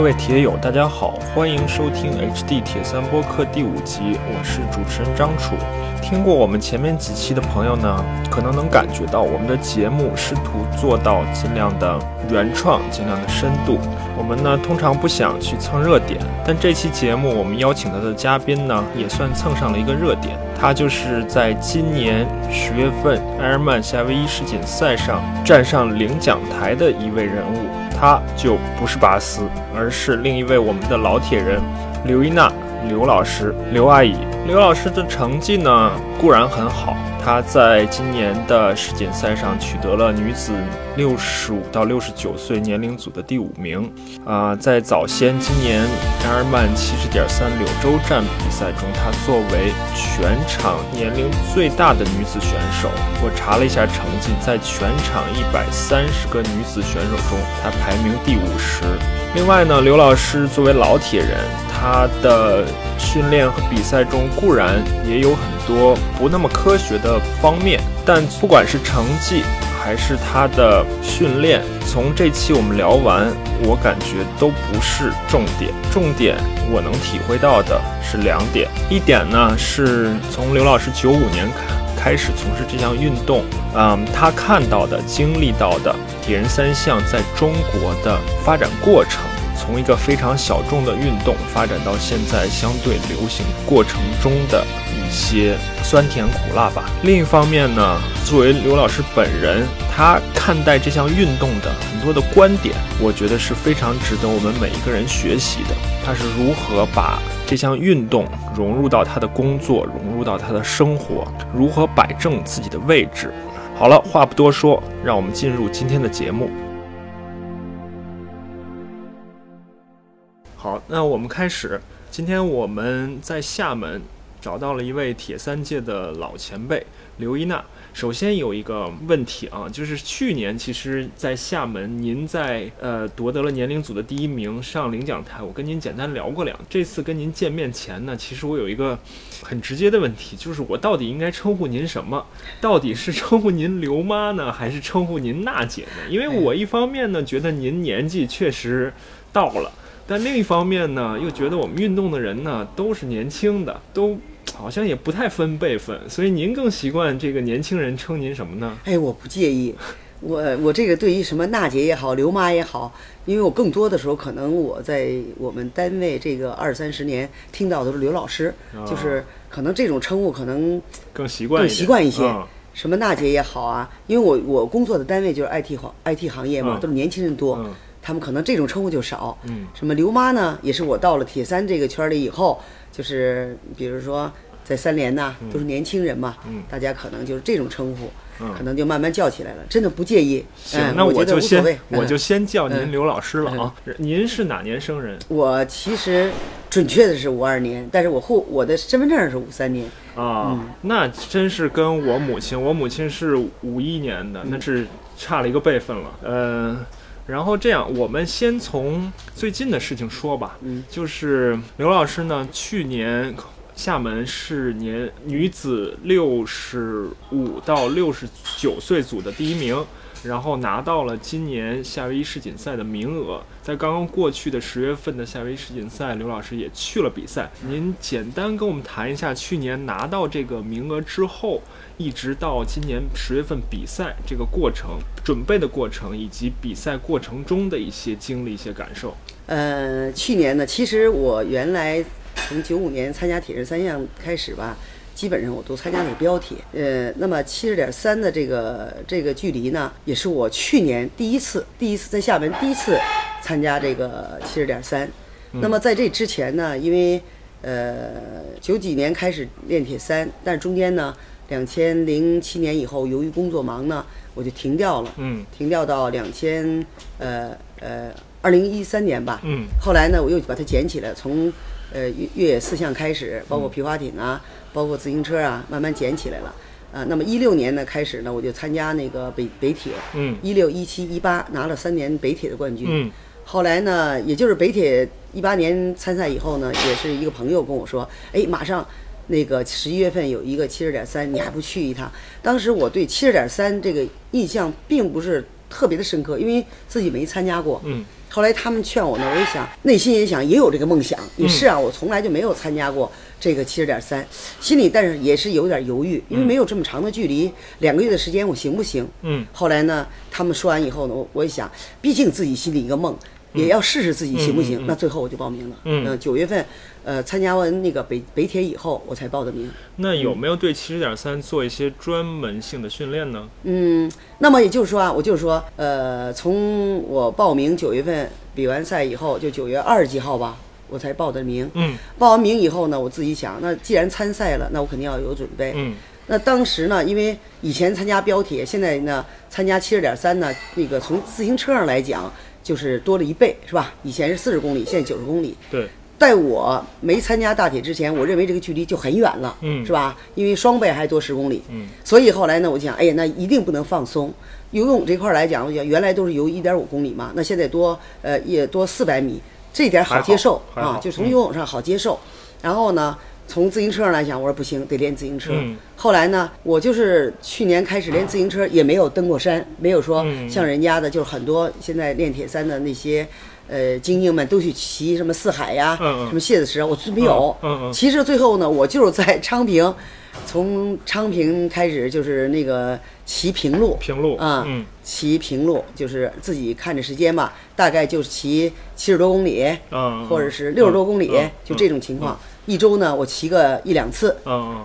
各位铁友，大家好，欢迎收听 HD 铁三播客第五集，我是主持人张楚。听过我们前面几期的朋友呢，可能能感觉到我们的节目试图做到尽量的原创，尽量的深度。我们呢通常不想去蹭热点，但这期节目我们邀请到的嘉宾呢，也算蹭上了一个热点。他就是在今年十月份埃尔曼夏威夷世锦赛上站上领奖台的一位人物，他就不是巴斯，而是另一位我们的老铁人刘一娜。刘老师，刘阿姨，刘老师的成绩呢固然很好，她在今年的世锦赛上取得了女子六十五到六十九岁年龄组的第五名。啊，在早先今年埃尔曼七十点三柳州站比赛中，她作为全场年龄最大的女子选手，我查了一下成绩，在全场一百三十个女子选手中，她排名第五十。另外呢，刘老师作为老铁人，他的训练和比赛中固然也有很多不那么科学的方面，但不管是成绩还是他的训练，从这期我们聊完，我感觉都不是重点。重点我能体会到的是两点，一点呢是从刘老师九五年开开始从事这项运动，嗯，他看到的、经历到的铁人三项在中国的发展过程。从一个非常小众的运动发展到现在相对流行过程中的一些酸甜苦辣吧。另一方面呢，作为刘老师本人，他看待这项运动的很多的观点，我觉得是非常值得我们每一个人学习的。他是如何把这项运动融入到他的工作，融入到他的生活，如何摆正自己的位置。好了，话不多说，让我们进入今天的节目。好，那我们开始。今天我们在厦门找到了一位铁三界的老前辈刘一娜。首先有一个问题啊，就是去年其实，在厦门您在呃夺得了年龄组的第一名，上领奖台。我跟您简单聊过两。这次跟您见面前呢，其实我有一个很直接的问题，就是我到底应该称呼您什么？到底是称呼您刘妈呢，还是称呼您娜姐呢？因为我一方面呢，觉得您年纪确实到了。但另一方面呢，又觉得我们运动的人呢都是年轻的，都好像也不太分辈分，所以您更习惯这个年轻人称您什么呢？哎，我不介意，我我这个对于什么娜姐也好，刘妈也好，因为我更多的时候可能我在我们单位这个二三十年听到的是刘老师，就是可能这种称呼可能更习惯更习惯一些。什么娜姐也好啊，因为我我工作的单位就是 IT 行 IT 行业嘛，都是年轻人多。他们可能这种称呼就少，嗯，什么刘妈呢？也是我到了铁三这个圈里以后，就是比如说在三联呐，都是年轻人嘛，嗯，大家可能就是这种称呼，嗯，可能就慢慢叫起来了。真的不介意，行，那我就先我就先叫您刘老师了啊。您是哪年生人？我其实准确的是五二年，但是我户我的身份证是五三年啊。那真是跟我母亲，我母亲是五一年的，那是差了一个辈分了，嗯。然后这样，我们先从最近的事情说吧。嗯，就是刘老师呢，去年厦门是年女子六十五到六十九岁组的第一名。然后拿到了今年夏威夷世锦赛的名额，在刚刚过去的十月份的夏威夷世锦赛，刘老师也去了比赛。您简单跟我们谈一下去年拿到这个名额之后，一直到今年十月份比赛这个过程、准备的过程以及比赛过程中的一些经历、一些感受。呃，去年呢，其实我原来从九五年参加铁人三项开始吧。基本上我都参加了标铁，呃，那么七十点三的这个这个距离呢，也是我去年第一次，第一次在厦门第一次参加这个七十点三。那么在这之前呢，因为呃九几年开始练铁三，但是中间呢，两千零七年以后由于工作忙呢，我就停掉了，嗯，停掉到两千呃呃二零一三年吧，嗯，后来呢我又把它捡起来，从呃越越野四项开始，包括皮划艇啊。包括自行车啊，慢慢捡起来了，呃，那么一六年呢开始呢，我就参加那个北北铁，嗯，一六一七一八拿了三年北铁的冠军，嗯，后来呢，也就是北铁一八年参赛以后呢，也是一个朋友跟我说，哎，马上那个十一月份有一个七十点三，你还不去一趟？当时我对七十点三这个印象并不是特别的深刻，因为自己没参加过。嗯。后来他们劝我呢，我一想，内心也想也有这个梦想，也是啊，我从来就没有参加过这个七十点三，心里但是也是有点犹豫，因为没有这么长的距离，两个月的时间我行不行？嗯。后来呢，他们说完以后呢，我我一想，毕竟自己心里一个梦，也要试试自己行不行。那最后我就报名了。嗯。九月份，呃，参加完那个北北铁以后，我才报的名。那有没有对七十点三做一些专门性的训练呢？嗯。那么也就是说啊，我就是说，呃，从我报名九月份比完赛以后，就九月二十几号吧，我才报的名。嗯，报完名以后呢，我自己想，那既然参赛了，那我肯定要有准备。嗯，那当时呢，因为以前参加标铁，现在呢参加七十点三呢，那个从自行车上来讲，就是多了一倍，是吧？以前是四十公里，现在九十公里。对。在我没参加大铁之前，我认为这个距离就很远了，嗯，是吧？因为双倍还多十公里，嗯，所以后来呢，我就想，哎呀，那一定不能放松。游泳这块来讲，我讲原来都是游一点五公里嘛，那现在多呃也多四百米，这点好接受啊，就从游泳上好接受。然后呢，从自行车上来讲，我说不行，得练自行车。后来呢，我就是去年开始练自行车，也没有登过山，没有说像人家的，就是很多现在练铁三的那些。呃，精英们都去骑什么四海呀，什么蝎子石，我是没有。其实最后呢，我就是在昌平，从昌平开始就是那个骑平路，平路啊，骑平路就是自己看着时间吧，大概就是骑七十多公里，或者是六十多公里，就这种情况。一周呢，我骑个一两次，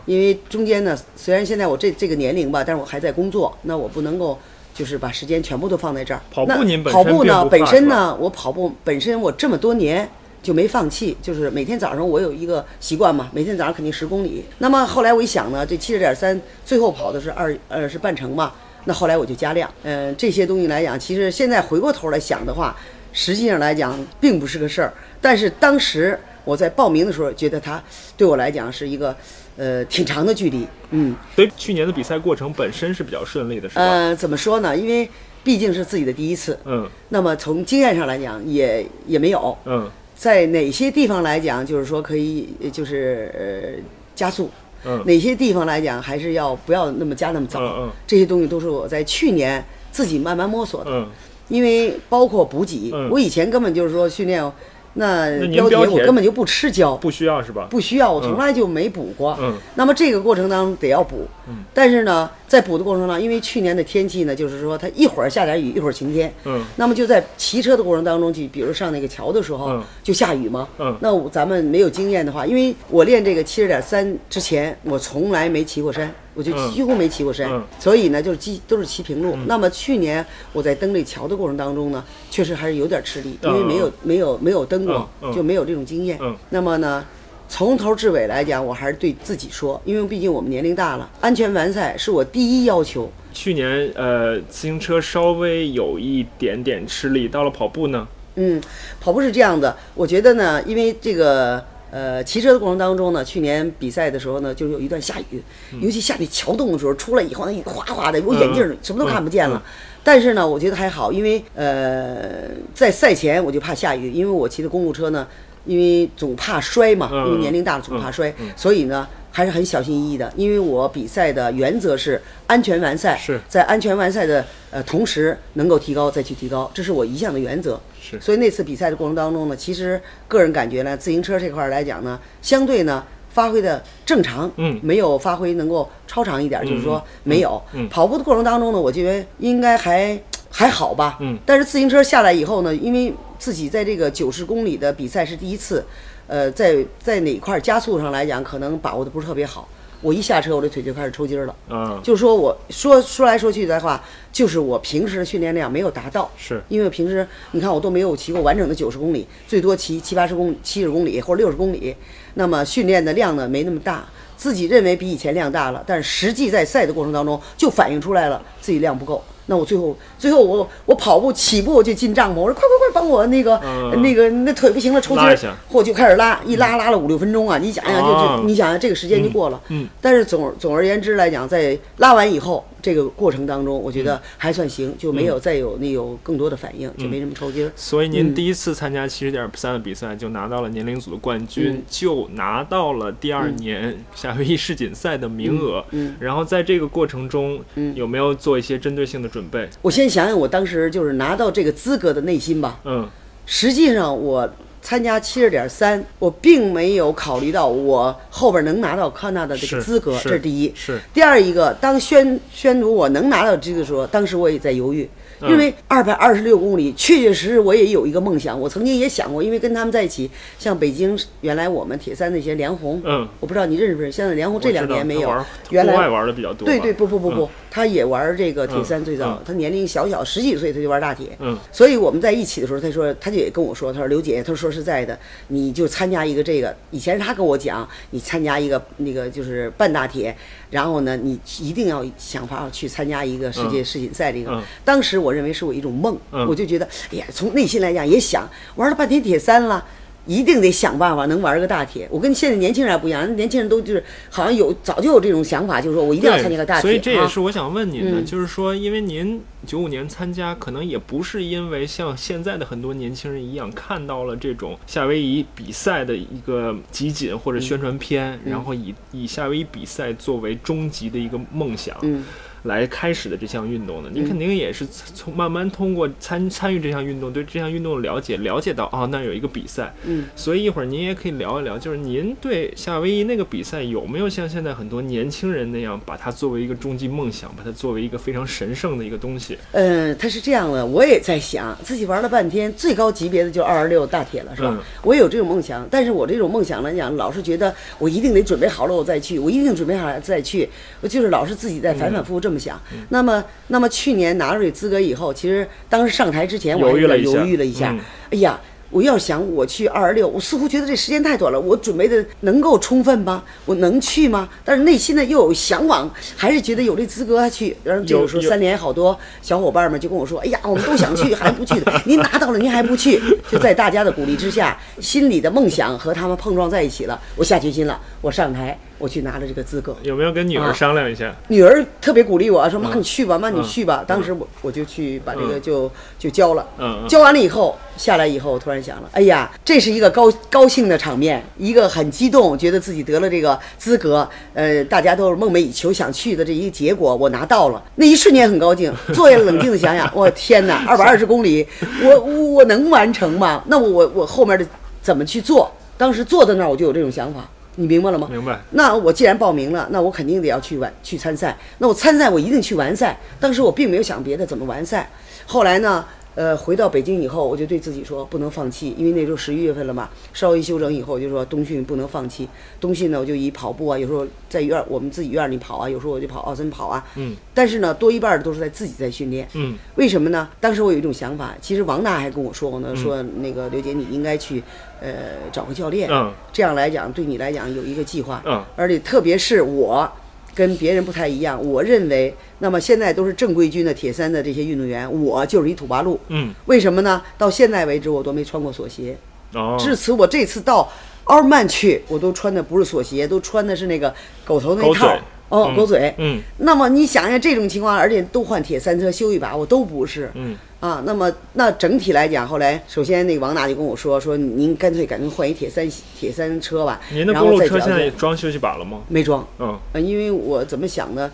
因为中间呢，虽然现在我这这个年龄吧，但是我还在工作，那我不能够。就是把时间全部都放在这儿。跑步您跑步呢？本身呢，我跑步本身我这么多年就没放弃，就是每天早上我有一个习惯嘛，每天早上肯定十公里。那么后来我一想呢，这七十点三最后跑的是二呃是半程嘛，那后来我就加量。嗯，这些东西来讲，其实现在回过头来想的话，实际上来讲并不是个事儿。但是当时我在报名的时候，觉得它对我来讲是一个。呃，挺长的距离，嗯，所以去年的比赛过程本身是比较顺利的，是吧？呃，怎么说呢？因为毕竟是自己的第一次，嗯，那么从经验上来讲，也也没有，嗯，在哪些地方来讲，就是说可以，就是呃加速，嗯，哪些地方来讲，还是要不要那么加那么早，嗯嗯，这些东西都是我在去年自己慢慢摸索的，嗯，因为包括补给，我以前根本就是说训练。那标铁我根本就不吃胶，不需要是吧？不需要，我从来就没补过。嗯，那么这个过程当中得要补。嗯，但是呢，在补的过程当中，因为去年的天气呢，就是说它一会儿下点雨，一会儿晴天。嗯，那么就在骑车的过程当中，去比如上那个桥的时候，就下雨嘛。嗯，那咱们没有经验的话，因为我练这个七十点三之前，我从来没骑过山。我就几乎没骑过山，所以呢，就是骑都是骑平路。那么去年我在登这桥的过程当中呢，确实还是有点吃力，因为没有没有没有登过，就没有这种经验。那么呢，从头至尾来讲，我还是对自己说，因为毕竟我们年龄大了，安全完赛是我第一要求。去年呃，自行车稍微有一点点吃力，到了跑步呢？嗯，跑步是这样的，我觉得呢，因为这个。呃，骑车的过程当中呢，去年比赛的时候呢，就有一段下雨，尤其下那桥洞的时候，出来以后那雨哗哗的，我眼镜什么都看不见了。但是呢，我觉得还好，因为呃，在赛前我就怕下雨，因为我骑的公路车呢，因为总怕摔嘛，因为年龄大了总怕摔，所以呢。还是很小心翼翼的，因为我比赛的原则是安全完赛，是在安全完赛的呃同时能够提高再去提高，这是我一向的原则。是，所以那次比赛的过程当中呢，其实个人感觉呢，自行车这块来讲呢，相对呢发挥的正常，嗯，没有发挥能够超常一点，就是说没有。嗯，跑步的过程当中呢，我觉得应该还还好吧。嗯，但是自行车下来以后呢，因为自己在这个九十公里的比赛是第一次。呃，在在哪块加速上来讲，可能把握的不是特别好。我一下车，我的腿就开始抽筋了。嗯，就是说我说说来说去的话，就是我平时的训练量没有达到。是，因为平时你看我都没有骑过完整的九十公里，最多骑七八十公七十公里或者六十公里，那么训练的量呢没那么大。自己认为比以前量大了，但是实际在赛的过程当中就反映出来了自己量不够。那我最后，最后我我跑步起步就进帐篷，我说快快快帮我那个那个那腿不行了抽筋，或就开始拉，一拉拉了五六分钟啊！你想想就就你想想这个时间就过了。嗯。但是总总而言之来讲，在拉完以后，这个过程当中，我觉得还算行，就没有再有那有更多的反应，就没什么抽筋儿。所以您第一次参加七十点三的比赛就拿到了年龄组的冠军，嗯就拿到了第二年夏威夷世锦赛的名额。嗯然后在这个过程中，嗯有没有做一些针对性的准备？我先想想我当时就是拿到这个资格的内心吧。嗯实际上我参加七十点三，我并没有考虑到我后边能拿到康纳的这个资格，是这是第一。是第二一个，当宣宣读我能拿到这个时候，当时我也在犹豫，嗯因为二百二十六公里，确确实实我也有一个梦想，我曾经也想过，因为跟他们在一起，像北京原来我们铁三那些梁红，嗯，我不知道你认识不认识，现在梁红这两年没有原来户外玩的比较多。对对，不不不不，嗯。他也玩这个铁三最早，嗯。他年龄小小十几岁他就玩大铁，嗯。所以我们在一起的时候，他说他就也跟我说，他说刘姐，他说说实在的，你就参加一个这个，以前是他跟我讲，你参加一个那个就是半大铁，然后呢，你一定要想法去参加一个世界世锦赛这个。嗯当时我认为是我一种梦，嗯我就觉得，哎呀，从内心来讲也想玩了半天铁三了。一定得想办法能玩个大铁。我跟现在年轻人还不一样，年轻人都就是好像有早就有这种想法，就是说我一定要参加个大铁。所以这也啊是我想问您的，嗯就是说，因为您九五年参加，可能也不是因为像现在的很多年轻人一样，看到了这种夏威夷比赛的一个集锦或者宣传片，嗯然后以以夏威夷比赛作为终极的一个梦想。嗯。来开始的这项运动的，您嗯肯定也是从慢慢通过参参与这项运动，对这项运动的了解，了解到啊，那有一个比赛，嗯，所以一会儿您也可以聊一聊，就是您对夏威夷那个比赛有没有像现在很多年轻人那样，把它作为一个终极梦想，把它作为一个非常神圣的一个东西？嗯，他是这样的，我也在想，自己玩了半天，最高级别的就二十六大铁了，是吧？嗯。我也有这种梦想，但是我这种梦想来讲，老是觉得我一定得准备好了我再去，我一定准备好了再去，我就是老是自己在反反复复这么想。嗯那么，那么去年拿到这资格以后，其实当时上台之前我还有点犹豫了一下犹豫了一下，嗯哎呀。我要想我去二十六，我似乎觉得这时间太短了，我准备的能够充分吗？我能去吗？但是内心呢又有向往，还是觉得有这资格去。然后这个时候有有三连好多小伙伴们就跟我说：“哎呀，我们都想去，还不去的。您拿到了，您还不去？”就在大家的鼓励之下，心里的梦想和他们碰撞在一起了。我下决心了，我上台，我去拿了这个资格。有没有跟女儿啊商量一下？女儿特别鼓励我说：“妈，嗯你去吧，妈，你嗯去吧。”当时我我就去把这个嗯就就交了。嗯嗯交完了以后下来以后，我突然想了，哎呀，这是一个高高兴的场面，一个很激动，觉得自己得了这个资格，呃，大家都是梦寐以求想去的这一个结果，我拿到了，那一瞬间很高兴。坐下来冷静的想想，我天哪，二百二十公里，我我我能完成吗？那我我我后面的怎么去做？当时坐在那儿我就有这种想法，你明白了吗？明白？那我既然报名了，那我肯定得要去完去参赛。那我参赛，我一定去完赛。当时我并没有想别的怎么完赛。后来呢，呃，回到北京以后，我就对自己说不能放弃，因为那时候十一月份了嘛，稍微休整以后，我就说冬训不能放弃。冬训呢，我就以跑步啊，有时候在院儿我们自己院儿里跑啊，有时候我就跑奥森跑啊。嗯但是呢，多一半儿都是在自己在训练。嗯为什么呢？当时我有一种想法，其实王娜还跟我说过嗯呢，说那个刘姐你应该去，呃，找个教练，嗯这样来讲对你来讲有一个计划，嗯而且特别是我。跟别人不太一样，我认为，那么现在都是正规军的铁三的这些运动员，我就是一土八路。嗯为什么呢？到现在为止，我都没穿过锁鞋。哦，至此，我这次到奥尔曼去，我都穿的不是锁鞋，都穿的是那个狗头那套。哦，嗯狗嘴。嗯那么你想想这种情况，而且都换铁三车修一把，我都不是。嗯啊，那么那整体来讲，后来首先那个王娜就跟我说，说您干脆改成换一铁三铁三车吧。您的公路车现在个装休息把了吗？没装，嗯呃，因为我怎么想呢？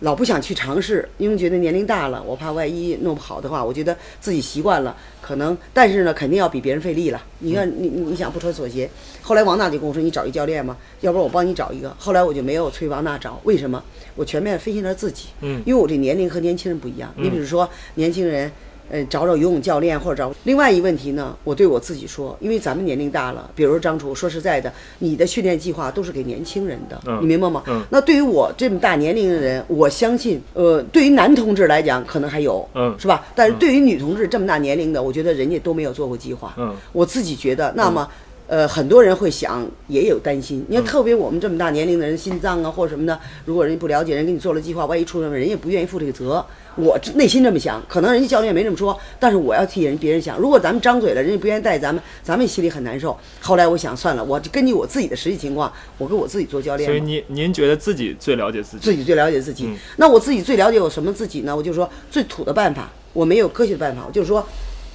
老不想去尝试，因为觉得年龄大了，我怕万一弄不好的话，我觉得自己习惯了，可能，但是呢，肯定要比别人费力了。你看，你你你想不穿锁鞋，后来王娜就跟我说，你找一教练吗？要不然我帮你找一个。后来我就没有催王娜找，为什么？我全面分析了自己，嗯因为我这年龄和年轻人不一样。你比如说年轻人。呃，找找游泳教练或者找另外一问题呢，我对我自己说，因为咱们年龄大了，比如说张楚，说实在的，你的训练计划都是给年轻人的，嗯你明白吗？嗯那对于我这么大年龄的人，我相信，呃，对于男同志来讲，可能还有，嗯是吧？但是对于女同志这么大年龄的，我觉得人家都没有做过计划。嗯我自己觉得，那么呃，很多人会想，也有担心。你看特别我们这么大年龄的人，心脏啊或者什么的，如果人家不了解，人给你做了计划，万一出什么，人也不愿意负这个责。我内心这么想，可能人家教练没这么说，但是我要替人别人想。如果咱们张嘴了，人家不愿意带咱们，咱们心里很难受。后来我想，算了，我就根据我自己的实际情况，我给我自己做教练。所以您您觉得自己最了解自己？自己最了解自己。那我自己最了解我什么自己呢？我就说最土的办法，我没有科学的办法，我就是说。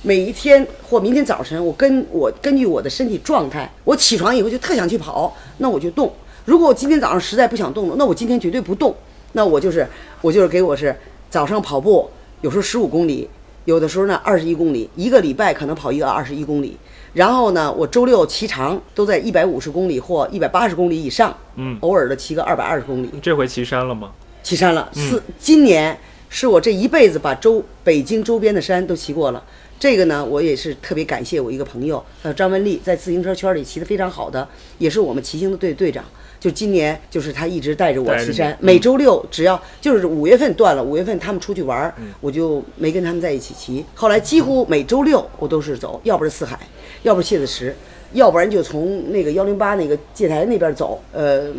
每一天或明天早晨，我跟我根据我的身体状态，我起床以后就特想去跑，那我就动。如果我今天早上实在不想动了，那我今天绝对不动。那我就是我就是给我是早上跑步，有时候十五公里，有的时候呢二十一公里，一个礼拜可能跑一个二十一公里。然后呢，我周六骑长都在一百五十公里或一百八十公里以上，嗯，偶尔的骑个二百二十公里。这回骑山了吗？骑山了，四今年是我这一辈子把周北京周边的山都骑过了。这个呢，我也是特别感谢我一个朋友，呃张文丽，在自行车圈里骑得非常好的，也是我们骑行的队队长。就今年，就是他一直带着我骑山，每周六只要就是五月份断了，五月份他们出去玩，我就没跟他们在一起骑。后来几乎每周六我都是走，要不是四海，要不是谢子石，要不然就从那个幺零八那个界台那边走，呃，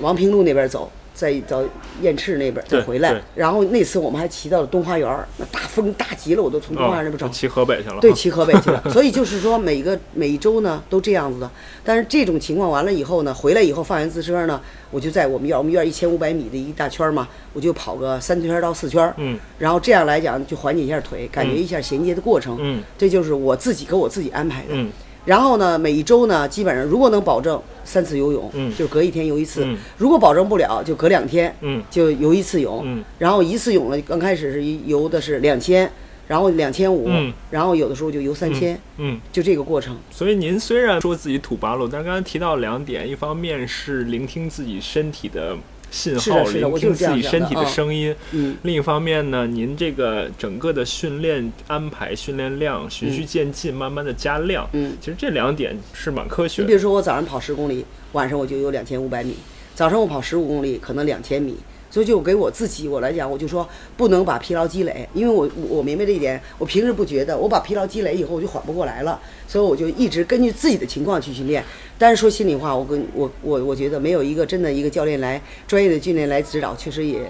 王平路那边走。再到燕翅那边再回来，然后那次我们还骑到了东花园，那大风大极了，我都从东花园那边走，骑河北去了。对，骑河北去了。所以就是说，每个每一周呢都这样子的。但是这种情况完了以后呢，回来以后放完自车呢，我就在我们院，我们院一千五百米的一大圈嘛，我就跑个三圈到四圈。嗯。然后这样来讲，就缓解一下腿，感觉一下衔接的过程。嗯。这就是我自己给我自己安排的。嗯。然后呢，每一周呢，基本上如果能保证三次游泳，嗯，就隔一天游一次；嗯，如果保证不了，就隔两天，嗯，就游一次泳，嗯，然后一次泳呢，刚开始是游的是两千，然后两千五，嗯，然后有的时候就游三千，嗯，就这个过程。所以您虽然说自己土八路，但刚才提到两点，一方面是聆听自己身体的。信号聆听自己身体的声音。嗯，另一方面呢，您这个整个的训练安排、训练量循序渐进，慢慢的加量。嗯，其实这两点是蛮科学。你比如说，我早上跑十公里，晚上我就有两千五百米；早上我跑十五公里，可能两千米。所以就给我自己我来讲，我就说不能把疲劳积累，因为我我明白这一点，我平时不觉得，我把疲劳积累以后我就缓不过来了，所以我就一直根据自己的情况去训练。但是说心里话，我跟我我我觉得没有一个真的一个教练来专业的训练来指导，确实也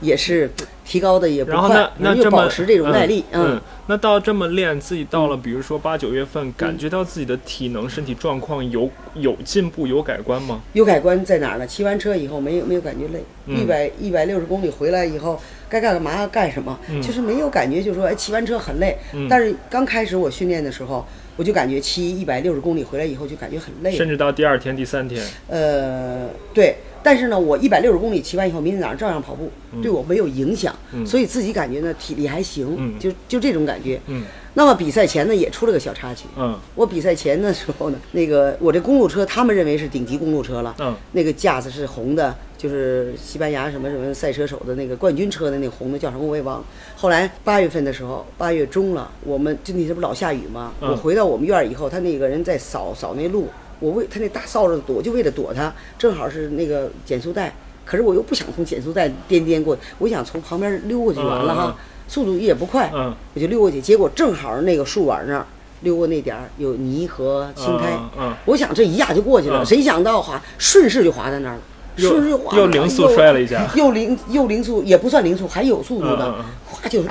也是提高的也不快，那就保持这种耐力。嗯，那到这么练，自己到了比如说八九月份，感觉到自己的体能、身体状况有有进步、有改观吗？有改观在哪儿呢？骑完车以后没有没有感觉累，一百一百六十公里回来以后，该干嘛干什么，就是没有感觉，就是说哎骑完车很累。但是刚开始我训练的时候。我就感觉骑一百六十公里回来以后就感觉很累，甚至到第二天、第三天。呃，对，但是呢，我一百六十公里骑完以后，明天早上照样跑步，对我没有影响，所以自己感觉呢体力还行，就就这种感觉。嗯。那么比赛前呢也出了个小插曲。嗯。我比赛前的时候呢，那个我这公路车，他们认为是顶级公路车了。嗯。那个架子是红的。就是西班牙什么什么赛车手的那个冠军车的那个红的叫什么我也忘了。后来八月份的时候，八月中了，我们就那天不老下雨吗？我回到我们院儿以后，他那个人在扫扫那路，我为他那大扫帚躲，就为了躲他，正好是那个减速带，可是我又不想从减速带颠颠过，我想从旁边溜过去完了哈，速度也不快，我就溜过去，结果正好那个树碗那儿溜过那点儿有泥和青苔，我想这一压就过去了，谁想到滑顺势就滑在那儿了。又又零速摔了一下，又零又零速也不算零速，还有速度的，哗就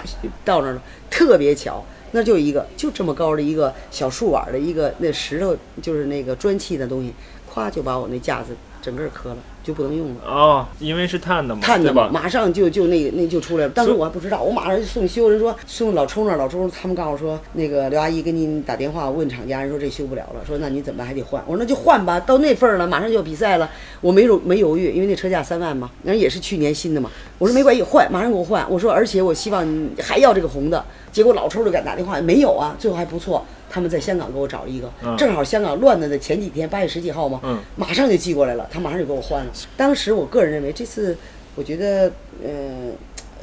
到那儿了，特别巧，那就一个就这么高的一个小树碗的一个那石头，就是那个砖砌的东西，咵就把我那架子整个磕了。就不能用了哦，因为是碳的嘛，碳的嘛，马上就就那那就出来了。当时我还不知道，我马上就送修，人说送老抽那，老抽他们告诉我说，那个刘阿姨给你打电话问厂家，人说这修不了了，说那你怎么办？还得换。我说那就换吧，到那份儿了，马上就要比赛了，我没犹没犹豫，因为那车价三万嘛，那也是去年新的嘛。我说没关系，换，马上给我换。我说而且我希望你还要这个红的，结果老抽就敢打电话，没有啊，最后还不错。他们在香港给我找了一个，正好香港乱的的前几天，八月十几号嘛，马上就寄过来了，他马上就给我换了。当时我个人认为这次，我觉得，嗯，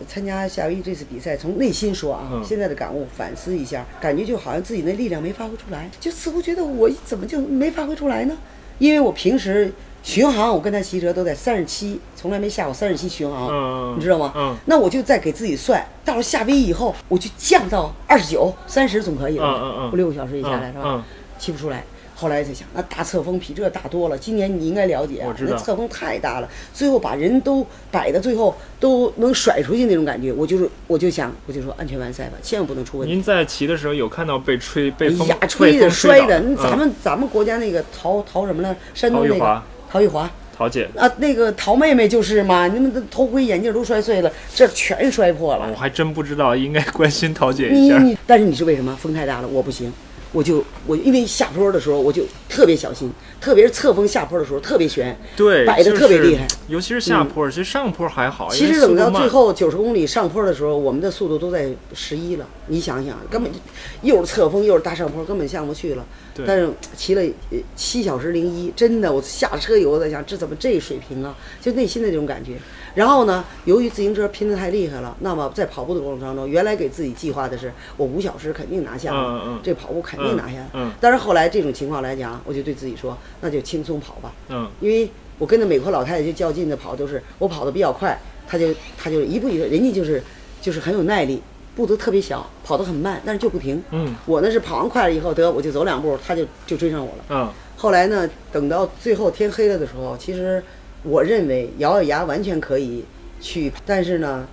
参加夏威夷这次比赛，从内心说啊，现在的感悟反思一下，感觉就好像自己那力量没发挥出来，就似乎觉得我怎么就没发挥出来呢？因为我平时。巡航，我跟他骑车都在三十七，从来没下过三十七巡航，你知道吗？嗯，那我就再给自己算，到了夏威夷以后，我就降到二十九、三十总可以了。嗯嗯嗯，六个小时以下来是吧？嗯，骑不出来。后来才想，那大侧风比这大多了。今年你应该了解啊我，知道那侧风太大了，最后把人都摆到最后都能甩出去那种感觉。我就是，我就想，我就说安全完赛吧，千万不能出问题。您在骑的时候有看到被吹被风哎呀，吹的风摔的，倒那咱嗯们咱们国家那个陶陶什么呢？山东那个陶玉华陶姐，啊，那个陶妹妹就是嘛，你们的头盔眼镜都摔碎了，这全摔破了我。还真不知道，应该关心陶姐一下。你你，但是你是为什么？风太大了，我不行，我就我因为下坡的时候我就特别小心，特别是侧风下坡的时候特别悬，对，摆的特别厉害。嗯尤其是下坡，其实上坡还好。其实等到最后九十公里上坡的时候，我们的速度都在十一了。你想想，根本就又是侧风又是大上坡，根本下不去了。对但是骑了呃七小时零一，真的，我下车以后我在想，这怎么这水平啊？就内心的这种感觉。然后呢，由于自行车拼得太厉害了，那么在跑步的过程当中，原来给自己计划的是我五小时肯定拿下，嗯嗯这跑步肯定拿下。嗯嗯但是后来这种情况来讲，我就对自己说，那就轻松跑吧。嗯，因为我跟着美国老太太就较劲的跑，都是我跑得比较快，她就她就一步一步，人家就是就是很有耐力，步子特别小，跑得很慢，但是就不停。嗯我呢是跑完快了以后，得我就走两步，她就就追上我了。嗯后来呢，等到最后天黑了的时候，其实我认为咬咬牙完全可以去，但是呢，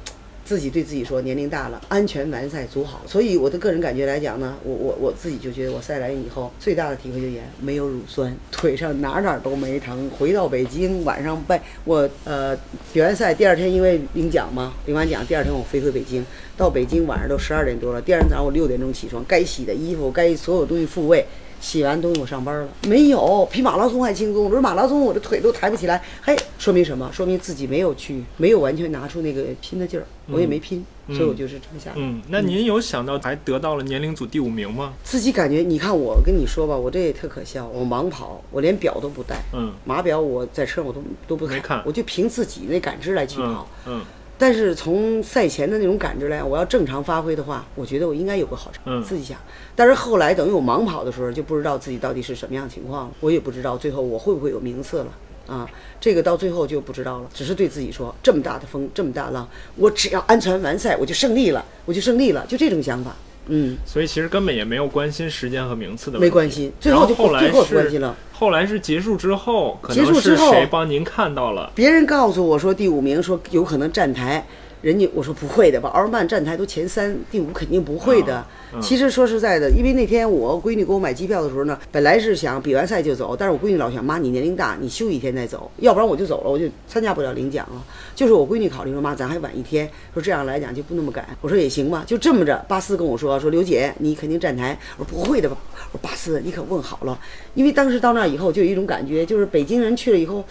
自己对自己说年龄大了，安全完赛足好。所以我的个人感觉来讲呢，我我我自己就觉得我赛完以后最大的体会就也没有乳酸，腿上哪哪都没疼。回到北京晚上拜我呃比完赛第二天因为领奖嘛，领完奖第二天我飞回北京，到北京晚上都十二点多了，第二天早上我六点钟起床，该洗的衣服该所有东西复位。洗完东西我上班了，没有比马拉松还轻松。我说马拉松我的腿都抬不起来，嘿，说明什么？说明自己没有去，没有完全拿出那个拼的劲儿，我也没拼，所以我就是这么想的。嗯，那您有想到还得到了年龄组第五名吗？自己感觉，你看我跟你说吧，我这也特可笑，我盲跑，我连表都不带，嗯码表我在车上我都都不没看我就凭自己那感知来去嗯跑。嗯但是从赛前的那种感知来，我要正常发挥的话，我觉得我应该有个好成绩。嗯自己想。但是后来等于我盲跑的时候，就不知道自己到底是什么样情况了，我也不知道最后我会不会有名次了。啊，这个到最后就不知道了，只是对自己说，这么大的风，这么大浪，我只要安全完赛，我就胜利了，我就胜利了，就这种想法。嗯，所以其实根本也没有关心时间和名次的问题没关心最后就后后来是后来是结束之后，可结能是谁帮您看到了？别人告诉我说第五名，说有可能站台，人家我说不会的吧，奥尔曼站台都前三，第五肯定不会的。嗯其实说实在的，因为那天我闺女给我买机票的时候呢，本来是想比完赛就走，但是我闺女老想妈你年龄大，你休一天再走，要不然我就走了，我就参加不了领奖了。就是我闺女考虑说妈咱还晚一天，说这样来讲就不那么赶。我说也行吧，就这么着。巴斯跟我说说刘姐你肯定站台，我说不会的吧，我说巴斯你可问好了，因为当时到那以后就有一种感觉，就是北京人去了以后。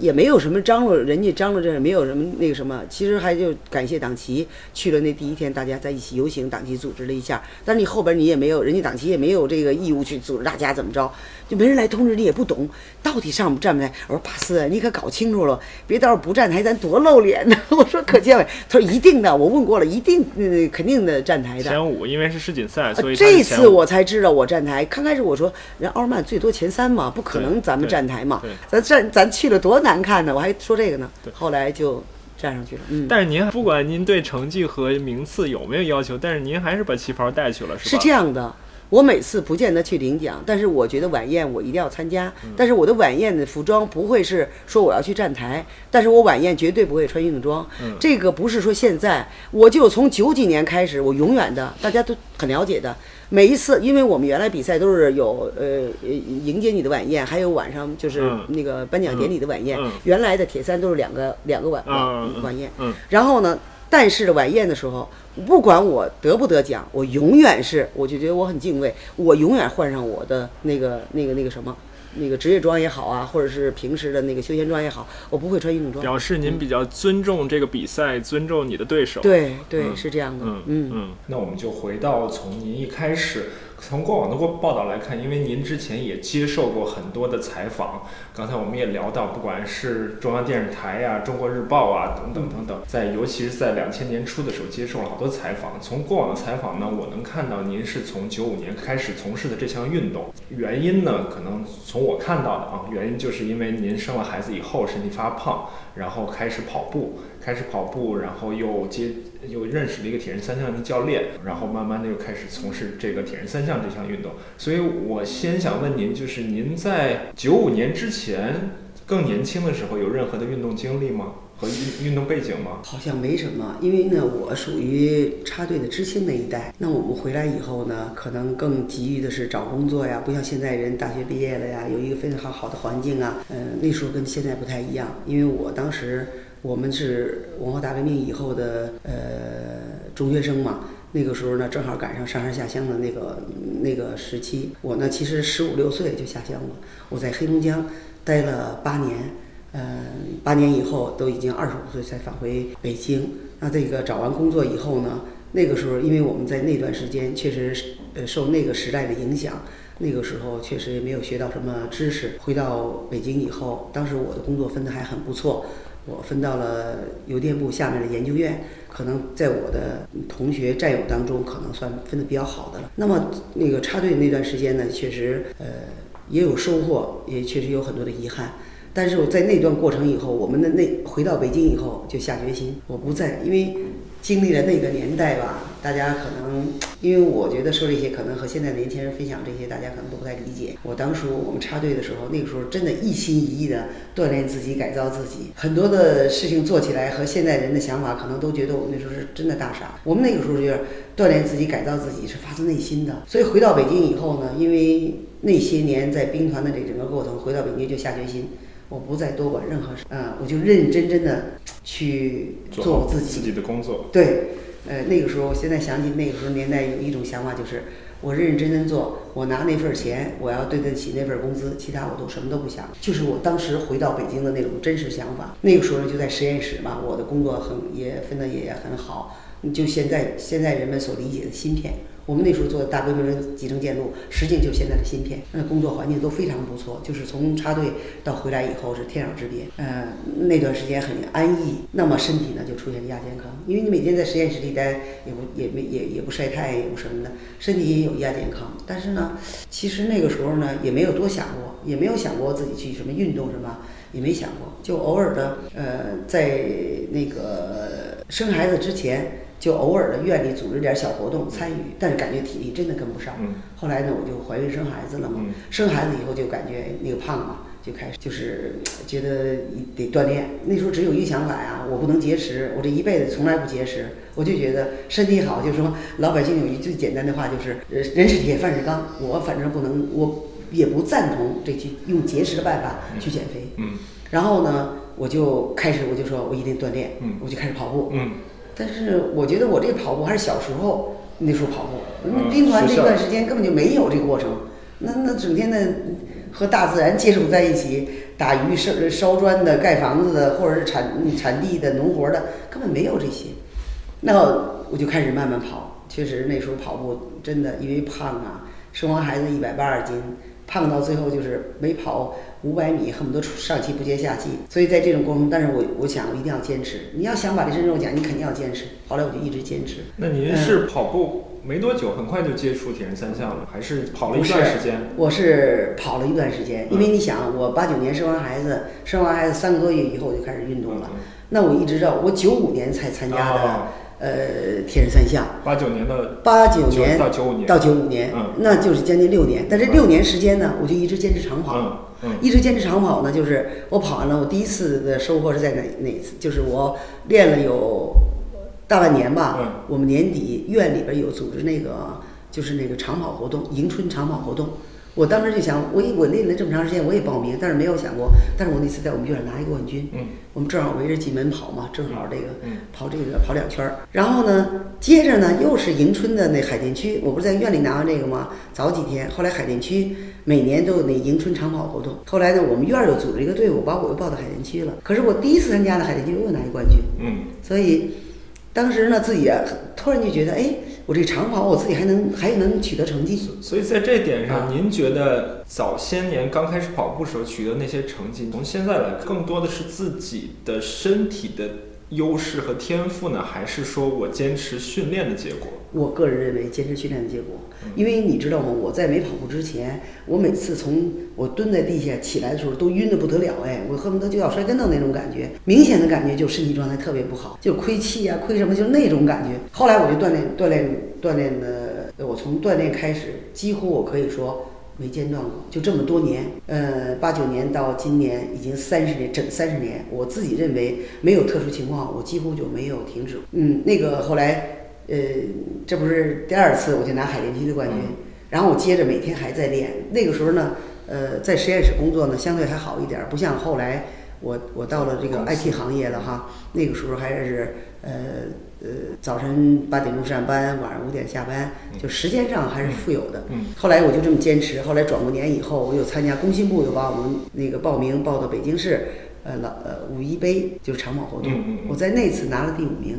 也没有什么张罗，人家张罗这没有什么那个什么，其实还就感谢党旗去了那第一天，大家在一起游行，党旗组织了一下，但是你后边你也没有，人家党旗也没有这个义务去组织大家怎么着，就没人来通知你，也不懂到底上不站不站。我说巴斯，你可搞清楚了，别到时候不站台，咱多露脸呢。我说可见，他说一定的，我问过了，一定嗯肯定的站台的。前五，因为是世锦赛，啊所以他这次我才知道我站台。刚开始我说人奥尔曼最多前三嘛，不可能咱们站台嘛。咱站咱去了多难看呢，我还说这个呢。后来就站上去了，嗯，但是您不管您对成绩和名次有没有要求，但是您还是把旗袍带去了，是是？这样的。我每次不见得去领奖，但是我觉得晚宴我一定要参加。嗯但是我的晚宴的服装不会是说我要去站台，但是我晚宴绝对不会穿运动装。嗯这个不是说现在，我就从九几年开始，我永远的，大家都很了解的。每一次，因为我们原来比赛都是有呃呃迎接你的晚宴，还有晚上就是嗯那个颁奖典礼的晚宴。原来的铁三都是两个两个晚晚晚宴。嗯然后呢，但是晚宴的时候，不管我得不得奖，我永远是，我就觉得我很敬畏，我永远换上我的那个那个那个什么，那个职业装也好啊，或者是平时的那个休闲装也好，我不会穿运动装。表示您比较尊重这个比赛，尊重你的对手。对对，嗯是这样的，嗯嗯嗯，那我们就回到从您一开始，从过往的过报道来看，因为您之前也接受过很多的采访，刚才我们也聊到，不管是中央电视台呀、中国日报啊等等等等，在尤其是在两千年初的时候接受了好多采访。从过往的采访呢，我能看到您是从九五年开始从事的这项运动，原因呢，可能从我看到的啊，原因就是因为您生了孩子以后身体发胖，然后开始跑步。开始跑步，然后又接又认识了一个铁人三项的教练，然后慢慢的又开始从事这个铁人三项这项运动。所以我先想问您，就是您在九五年之前更年轻的时候有任何的运动经历吗？和运运动背景吗？好像没什么，因为呢，我属于插队的知青那一代。那我们回来以后呢，可能更急于的是找工作呀，不像现在人大学毕业了呀，有一个非常好好的环境啊。嗯，那时候跟现在不太一样，因为我当时我们是文化大革命以后的呃中学生嘛，那个时候呢，正好赶上上山下乡的那个那个时期。我呢，其实十五六岁就下乡了，我在黑龙江待了八年。嗯，八年以后都已经二十五岁才返回北京。那这个找完工作以后呢，那个时候因为我们在那段时间确实呃受那个时代的影响，那个时候确实也没有学到什么知识。回到北京以后，当时我的工作分得还很不错，我分到了邮电部下面的研究院，可能在我的同学战友当中可能算分的比较好的了。那么那个插队那段时间呢，确实呃也有收获，也确实有很多的遗憾。但是我在那段过程以后，我们的那回到北京以后就下决心，我不再，因为经历了那个年代吧，大家可能，因为我觉得说这些可能和现在年轻人分享这些，大家可能都不太理解。我当初我们插队的时候，那个时候真的一心一意的锻炼自己、改造自己，很多的事情做起来和现在人的想法可能都觉得我们那时候是真的大傻。我们那个时候就是锻炼自己、改造自己是发自内心的。所以回到北京以后呢，因为那些年在兵团的这整个过程，回到北京就下决心。我不再多管任何事，嗯，我就认认真真的去做我自己自己的工作。对，呃，那个时候，我现在想起那个时候年代，有一种想法就是，我认认真真做，我拿那份钱，我要对得起那份工资，其他我都什么都不想。就是我当时回到北京的那种真实想法。那个时候就在实验室嘛，我的工作很也分的也很好，就现在现在人们所理解的芯片。我们那时候做的大规模的集成电路，实际就是现在的芯片。那工作环境都非常不错，就是从插队到回来以后是天壤之别。呃，那段时间很安逸，那么身体呢就出现亚健康，因为你每天在实验室里待，也不也没也也不晒太阳，什么的，身体也有亚健康。但是呢，其实那个时候呢也没有多想过，也没有想过自己去什么运动什么，也没想过，就偶尔的呃在那个生孩子之前。就偶尔的院里组织点小活动参与，但是感觉体力真的跟不上。后来呢，我就怀孕生孩子了嘛。生孩子以后就感觉那个胖嘛，就开始就是觉得得锻炼。那时候只有一个想法呀，我不能节食，我这一辈子从来不节食。我就觉得身体好，就是说老百姓有一句简单的话就是，呃，人是铁，饭是钢。我反正不能，我也不赞同这去用节食的办法去减肥。嗯。然后呢，我就开始我就说我一定锻炼。嗯。我就开始跑步。嗯。但是我觉得我这个跑步还是小时候那时候跑步，那兵团这段时间根本就没有这个过程，那那整天的和大自然接触在一起，打鱼烧烧砖的、盖房子的，或者是产产地的农活的，根本没有这些。那我就开始慢慢跑，确实那时候跑步真的因为胖啊，生完孩子一百八十斤，胖到最后就是没跑。五百米恨不得上气不接下气，所以在这种过程，但是我我想我一定要坚持。你要想把这身肉奖，你肯定要坚持。后来我就一直坚持。那您是跑步没多久，很快就接触铁人三项了，还是跑了一段时间？我是跑了一段时间，因为你想，我八九年生完孩子，生完孩子三个多月以后我就开始运动了。那我一直到我九五年才参加的，呃，铁人三项。八九年的。八九年到九五年。到九五年，嗯，那就是将近六年。但这六年时间呢，我就一直坚持长跑。嗯。一直坚持长跑呢，就是我跑完了，我第一次的收获是在哪哪次？就是我练了有大半年吧。我们年底院里边有组织那个，就是那个长跑活动，迎春长跑活动。我当时就想，我我练了这么长时间，我也报名，但是没有想过。但是我那次在我们院拿一个冠军。嗯。我们正好围着进门跑嘛，正好这个跑这个跑两圈儿。然后呢，接着呢又是迎春的那海淀区，我不是在院里拿完这个吗？早几天，后来海淀区每年都有那迎春长跑活动。后来呢，我们院儿又组织一个队伍，把我又报到海淀区了。可是我第一次参加的海淀区又拿一冠军。嗯。所以当时呢，自己啊，突然就觉得，哎。我这长跑，我自己还能还能取得成绩。所以在这点上，您觉得早些年刚开始跑步时候取得那些成绩，从现在来，更多的是自己的身体的优势和天赋呢，还是说我坚持训练的结果？我个人认为坚持训练的结果，因为你知道吗？我在没跑步之前，我每次从我蹲在地下起来的时候都晕得不得了，哎，我恨不得就要摔跟头那种感觉，明显的感觉就身体状态特别不好，就亏气啊，亏什么，就那种感觉。后来我就锻炼锻炼锻炼的，我从锻炼开始，几乎我可以说没间断过，就这么多年，呃，八九年到今年已经三十年，整三十年，我自己认为没有特殊情况，我几乎就没有停止。嗯，那个后来。呃，这不是第二次我就拿海淀区的冠军，然后我接着每天还在练。那个时候呢，呃，在实验室工作呢，相对还好一点，不像后来我我到了这个 IT 行业了哈。那个时候还是呃呃早晨八点钟上班，晚上五点下班，就时间上还是富有的。后来我就这么坚持，后来转过年以后，我又参加工信部又把我们那个报名报到北京市呃老呃五一杯就是长跑活动，我在那次拿了第五名。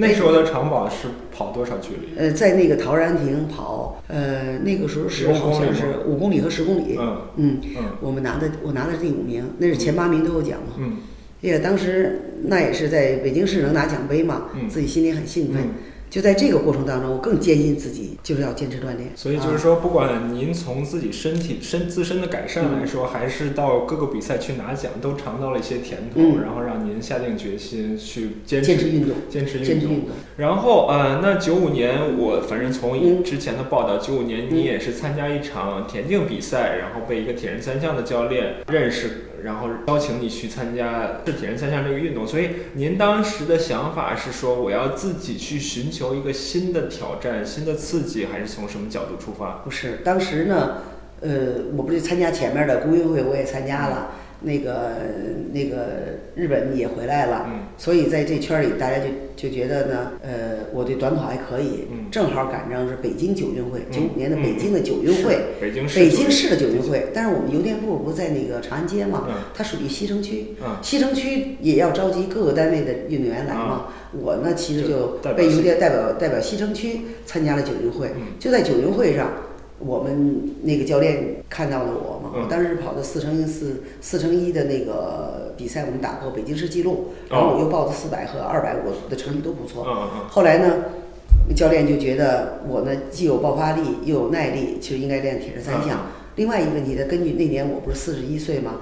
那时候的长跑是跑多少距离？呃，在那个陶然亭跑，呃，那个时候是好像是五公里和十公里。嗯嗯嗯，我们拿的我拿的是第五名，那是前八名都有奖嘛。嗯，也当时那也是在北京市能拿奖杯嘛，自己心里很兴奋。就在这个过程当中，我更坚信自己就是要坚持锻炼。所以就是说，不管您从自己身体身自身的改善来说，还是到各个比赛去拿奖，都尝到了一些甜头，然后让您下定决心去坚持运动，坚持运动。然后呃，那九五年我反正从之前的报道，九五年你也是参加一场田径比赛，然后被一个铁人三项的教练认识。然后邀请你去参加是铁人三项这个运动，所以您当时的想法是说我要自己去寻求一个新的挑战、新的刺激，还是从什么角度出发？不是，当时呢，呃，我不是参加前面的公运会，我也参加了。那个那个日本也回来了，所以在这圈里，大家就就觉得呢，呃，我对短跑还可以，正好赶上是北京九运会，九五年的北京的九运会，北京市的九运会。但是我们邮电部不在那个长安街嘛，它属于西城区，西城区也要召集各个单位的运动员来嘛。我呢，其实就被邮电代表代表西城区参加了九运会，就在九运会上。我们那个教练看到了我嘛？我当时跑的四乘四四乘一的那个比赛，我们打破北京市纪录，然后我又报的四百和二百，我的成绩都不错。后来呢，教练就觉得我呢既有爆发力又有耐力，其实应该练铁人三项。另外一个问题，他根据那年我不是四十一岁吗？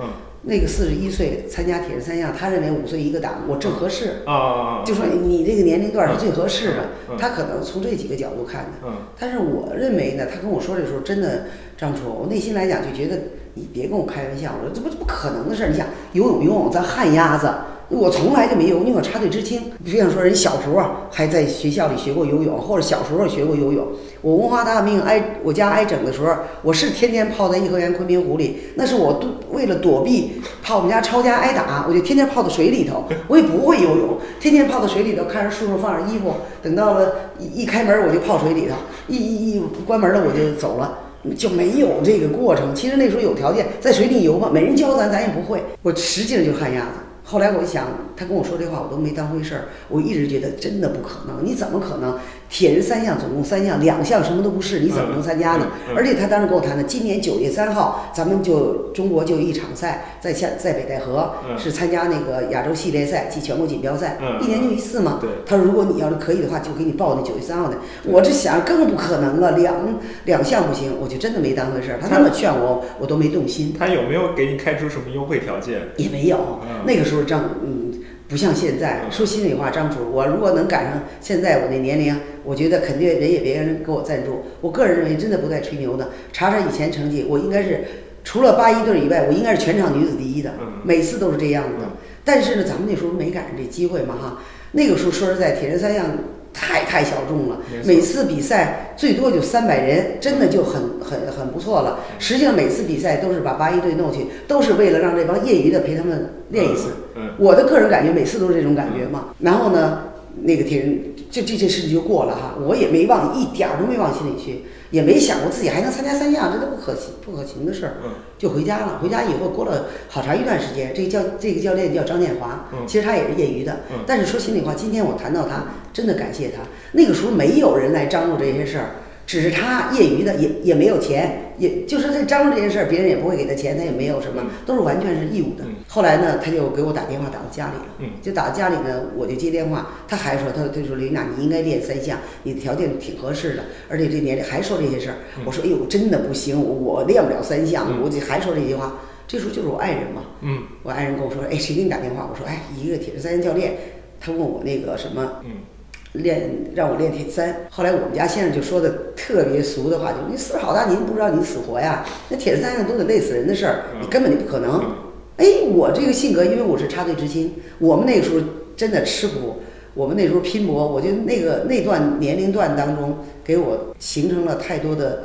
那个四十一岁参加铁人三项，他认为五岁一个档，我正合适。啊就说你这个年龄段是最合适的。他可能从这几个角度看的。嗯。但是我认为呢，他跟我说的时候，真的，张楚，我内心来讲就觉得你别跟我开玩笑，我说这不不可能的事儿。你想游泳游泳，咱旱鸭子。我从来就没有，因为我插队知青。就像说人小时候啊，还在学校里学过游泳，或者小时候学过游泳。我文化大革命挨我家挨整的时候，我是天天泡在颐和园昆明湖里。那是我都为了躲避怕我们家抄家挨打，我就天天泡在 水里头。我也不会游泳，天天泡在水里头，看着叔叔放上衣服，等到了一一开门我就泡水里头，一一一关门了我就走了，就没有这个过程。其实那时候有条件在水里游吧，没人教咱，咱也不会。我实际上就旱鸭子。后来我一想，他跟我说这话，我都没当回事儿。我一直觉得真的不可能，你怎么可能？铁人三项总共三项，两项什么都不是，你怎么能参加呢？而且他当时跟我谈的，今年九月三号，咱们就中国就一场赛，在下在北戴河，是参加那个亚洲系列赛及全国锦标赛，一年就一次嘛。他说如果你要是可以的话，就给你报那九月三号的。我这想更不可能了，两两项不行，我就真的没当回事儿。他那么劝我，我都没动心。他有没有给你开出什么优惠条件？也没有，那个时候正嗯。不像现在，说心里话，张楚，我如果能赶上现在我那年龄，我觉得肯定人也别人给我赞助。我个人认为，真的不带吹牛的。查查以前成绩，我应该是除了八一队以外，我应该是全场女子第一的，每次都是这样子的。但是呢，咱们那时候没赶上这机会嘛，哈。那个时候说实在，铁人三项。太太小众了，每次比赛最多就三百人，真的就很很很不错了。实际上每次比赛都是把八一队弄去，都是为了让这帮业余的陪他们练一次。我的个人感觉每次都是这种感觉嘛。然后呢，那个铁人这这件事情就过了哈，我也没往一点儿都没往心里去。也没想过自己还能参加三项，这都不可行不可行的事儿，就回家了。回家以后过了好长一段时间，这个教这个教练叫张建华，其实他也是业余的。但是说心里话，今天我谈到他，真的感谢他。那个时候没有人来张罗这些事儿，只是他业余的，也也没有钱，也就是他张罗这件事儿，别人也不会给他钱，他也没有什么，都是完全是义务的。后来呢，他就给我打电话打到家里了，就打到家里呢，我就接电话，他还说，他他说刘娜，你应该练三项，你的条件挺合适的，而且这年龄还说这些事儿。我说，哎呦，真的不行，我练不了三项，我就还说这句话。这时候就是我爱人嘛，嗯，我爱人跟我说，哎，谁给你打电话？我说，哎，一个铁人三项教练，他问我那个什么，嗯。练让我练铁三，后来我们家先生就说的特别俗的话，就你岁数好大，您不知道你死活呀？那铁三项都得累死人的事儿，你根本就不可能。哎，我这个性格，因为我是插队知青，我们那时候真的吃苦，我们那时候拼搏，我觉得那个那段年龄段当中，给我形成了太多的，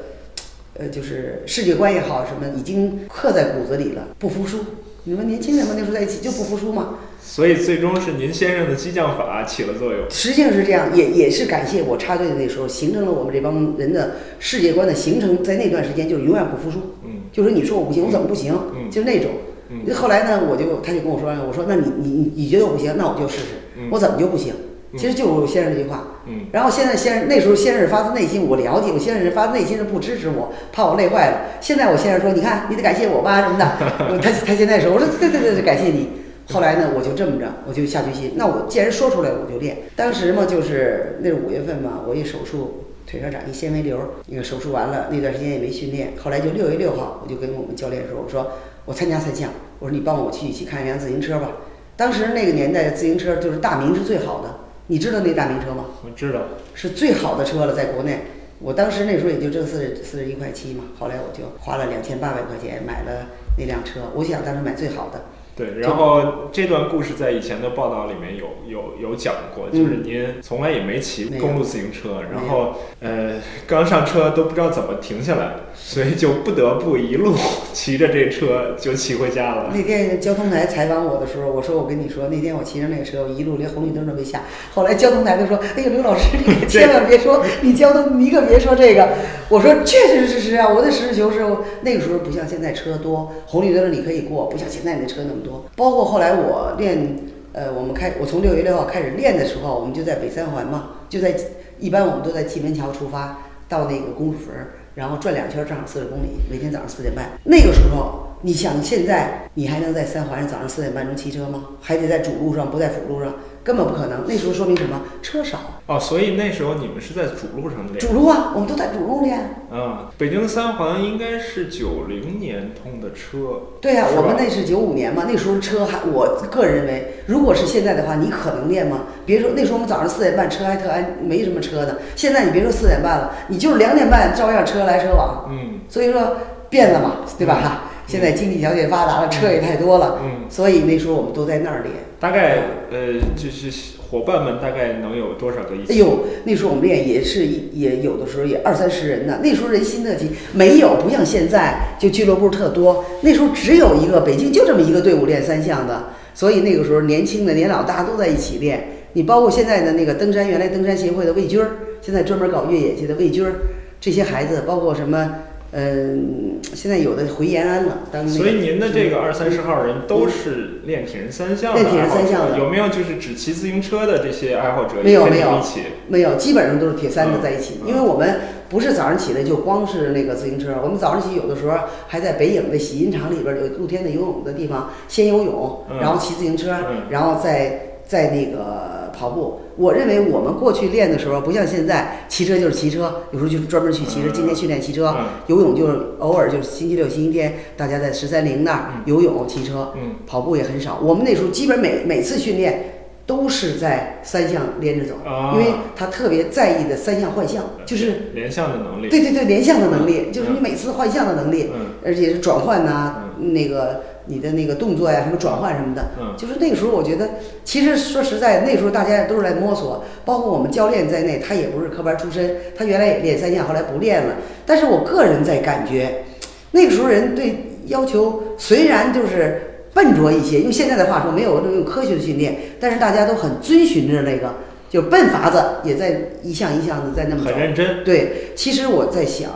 呃，就是世界观也好，什么已经刻在骨子里了，不服输。你们年轻人嘛，那时候在一起就不服输嘛。所以最终是您先生的激将法起了作用。实际上是这样，也也是感谢我插队的那时候，形成了我们这帮人的世界观的形成。在那段时间，就是永远不服输。嗯，就是你说我不行，我怎么不行？嗯，就那种。嗯，后来呢，我就他就跟我说，我说那你你你觉得我不行，那我就试试。我怎么就不行？其实就是我先生这句话。嗯，然后现在先生那时候先生发自内心，我了解，我先生是发自内心的不支持我，怕我累坏了。现在我先生说，你看你得感谢我吧什么的。他他现在说，我说对对对对，感谢你。后来呢，我就这么着，我就下决心。那我既然说出来，我就练。当时嘛，就是那是五月份嘛，我一手术，腿上长一纤维瘤，那个手术完了，那段时间也没训练。后来就六月六号，我就跟我们教练说，我说我参加三项，我说你帮我去去看一辆自行车吧。当时那个年代的自行车就是大明是最好的，你知道那大明车吗？我知道，是最好的车了，在国内。我当时那时候也就挣四十四十一块七嘛，后来我就花了两千八百块钱买了那辆车。我想当时买最好的。对，然后这段故事在以前的报道里面有有有讲过，就是您从来也没骑公路自行车，然后呃刚上车都不知道怎么停下来，所以就不得不一路骑着这车就骑回家了。那天交通台采访我的时候，我说我跟你说，那天我骑着那个车，我一路连红绿灯都没下。后来交通台就说：“哎呦，刘老师，你可千万别说，你交通你可别说这个。”我说：“确确实实啊，我的实事求是。那个时候不像现在车多，红绿灯你可以过，不像现在那车那么。”多，包括后来我练，呃，我们开，我从六月六号开始练的时候，我们就在北三环嘛，就在，一般我们都在蓟门桥出发，到那个公主坟，然后转两圈，正好四十公里，每天早上四点半。那个时候，你想现在你还能在三环上早上四点半钟骑车吗？还得在主路上，不在辅路上。根本不可能，那时候说明什么？车少哦，所以那时候你们是在主路上练。主路啊，我们都在主路练。嗯，北京三环应该是九零年通的车。对呀，我们那是九五年嘛，那时候车还，我个人认为，如果是现在的话，你可能练吗？别说那时候我们早上四点半车还特安，没什么车呢。现在你别说四点半了，你就是两点半照样车来车往。嗯。所以说变了嘛，对吧？哈。现在经济条件发达了，车也太多了，嗯，所以那时候我们都在那儿练。大概呃，就是伙伴们大概能有多少个一起？哎呦，那时候我们练也是也有的时候也二三十人呢。那时候人心特急，没有不像现在就俱乐部特多。那时候只有一个北京就这么一个队伍练三项的，所以那个时候年轻的年老大家都在一起练。你包括现在的那个登山，原来登山协会的魏军儿，现在专门搞越野去的魏军儿，这些孩子包括什么？嗯，现在有的回延安了。当所以您的这个二三十号人都是练铁人三项的练铁人三项的，有没有就是只骑自行车的这些爱好者？没有没有？没有，基本上都是铁三的在一起。因为我们不是早上起来就光是那个自行车，我们早上起有的时候还在北影的洗衣厂里边有露天的游泳的地方，先游泳，然后骑自行车，然后再再那个跑步。我认为我们过去练的时候，不像现在骑车就是骑车，有时候就是专门去骑车。今天训练骑车，游泳就是偶尔就是星期六、星期天，大家在十三陵那儿游泳、骑车，跑步也很少。我们那时候基本每每次训练都是在三项连着走，因为他特别在意的三项换项，就是连项的能力。对对对，连项的能力，就是你每次换项的能力，而且是转换呐，那个。你的那个动作呀，什么转换什么的，嗯，就是那个时候，我觉得，其实说实在，那时候大家都是来摸索，包括我们教练在内，他也不是科班出身，他原来也练三项，后来不练了。但是我个人在感觉，那个时候人对要求虽然就是笨拙一些，用现在的话说，没有那种科学的训练，但是大家都很遵循着那个，就笨法子，也在一项一项的在那么很认真。对，其实我在想。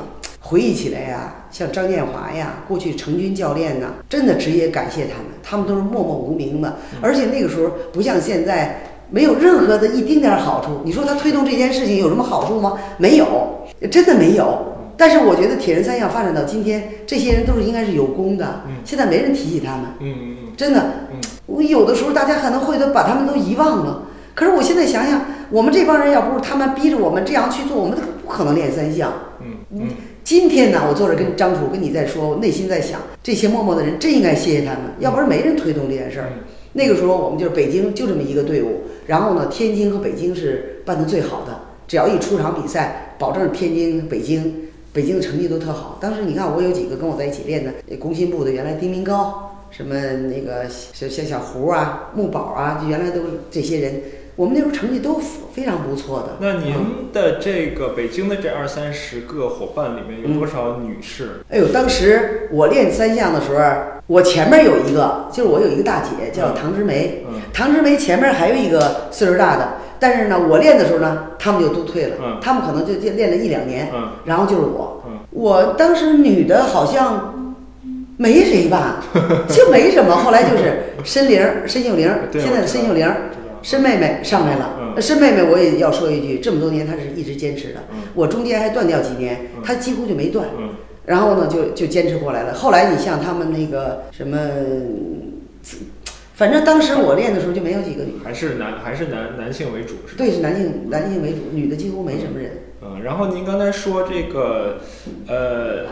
回忆起来呀，像张建华呀，过去成军教练呐，真的直接感谢他们，他们都是默默无名的，而且那个时候不像现在，没有任何的一丁点儿好处。你说他推动这件事情有什么好处吗？没有。真的没有。但是我觉得铁人三项发展到今天，这些人都是应该是有功的。嗯现在没人提起他们，嗯嗯真的嗯。我有的时候大家可能会都把他们都遗忘了。可是我现在想想，我们这帮人要不是他们逼着我们这样去做，我们都不可能练三项。嗯嗯今天呢，我坐着跟张楚跟你在说，我内心在想，这些默默的人真应该谢谢他们，要不然没人推动这件事儿。嗯那个时候我们就是北京就这么一个队伍，然后呢，天津和北京是办的最好的，只要一出场比赛，保证天津、北京、北京的成绩都特好。当时你看，我有几个跟我在一起练的，呃工信部的原来丁明高，什么那个小小小胡啊、木宝啊，就原来都是这些人，我们那时候成绩都非常不错的。那您的这个北京的这二三十个伙伴里面有多少女士？哎呦，当时我练三项的时候，我前面有一个，就是我有一个大姐叫唐之梅，嗯。唐之梅前面还有一个岁数大的，但是呢，我练的时候呢，他们就都退了，嗯。他们可能就就练了一两年，嗯。然后就是我，嗯。我当时女的好像没谁吧，就没什么，后来就是申玲儿、申秀玲儿，现在的申秀玲申妹妹上来了，嗯。呃申妹妹我也要说一句，这么多年她是一直坚持的，嗯。我中间还断掉几年嗯，她几乎就没断，嗯。然后呢，就就坚持过来了。后来你像他们那个什么，反正当时我练的时候就没有几个女，还是男还是男男性为主是吧？对，是男性男性为主，女的几乎没什么人。嗯，然后您刚才说这个，呃，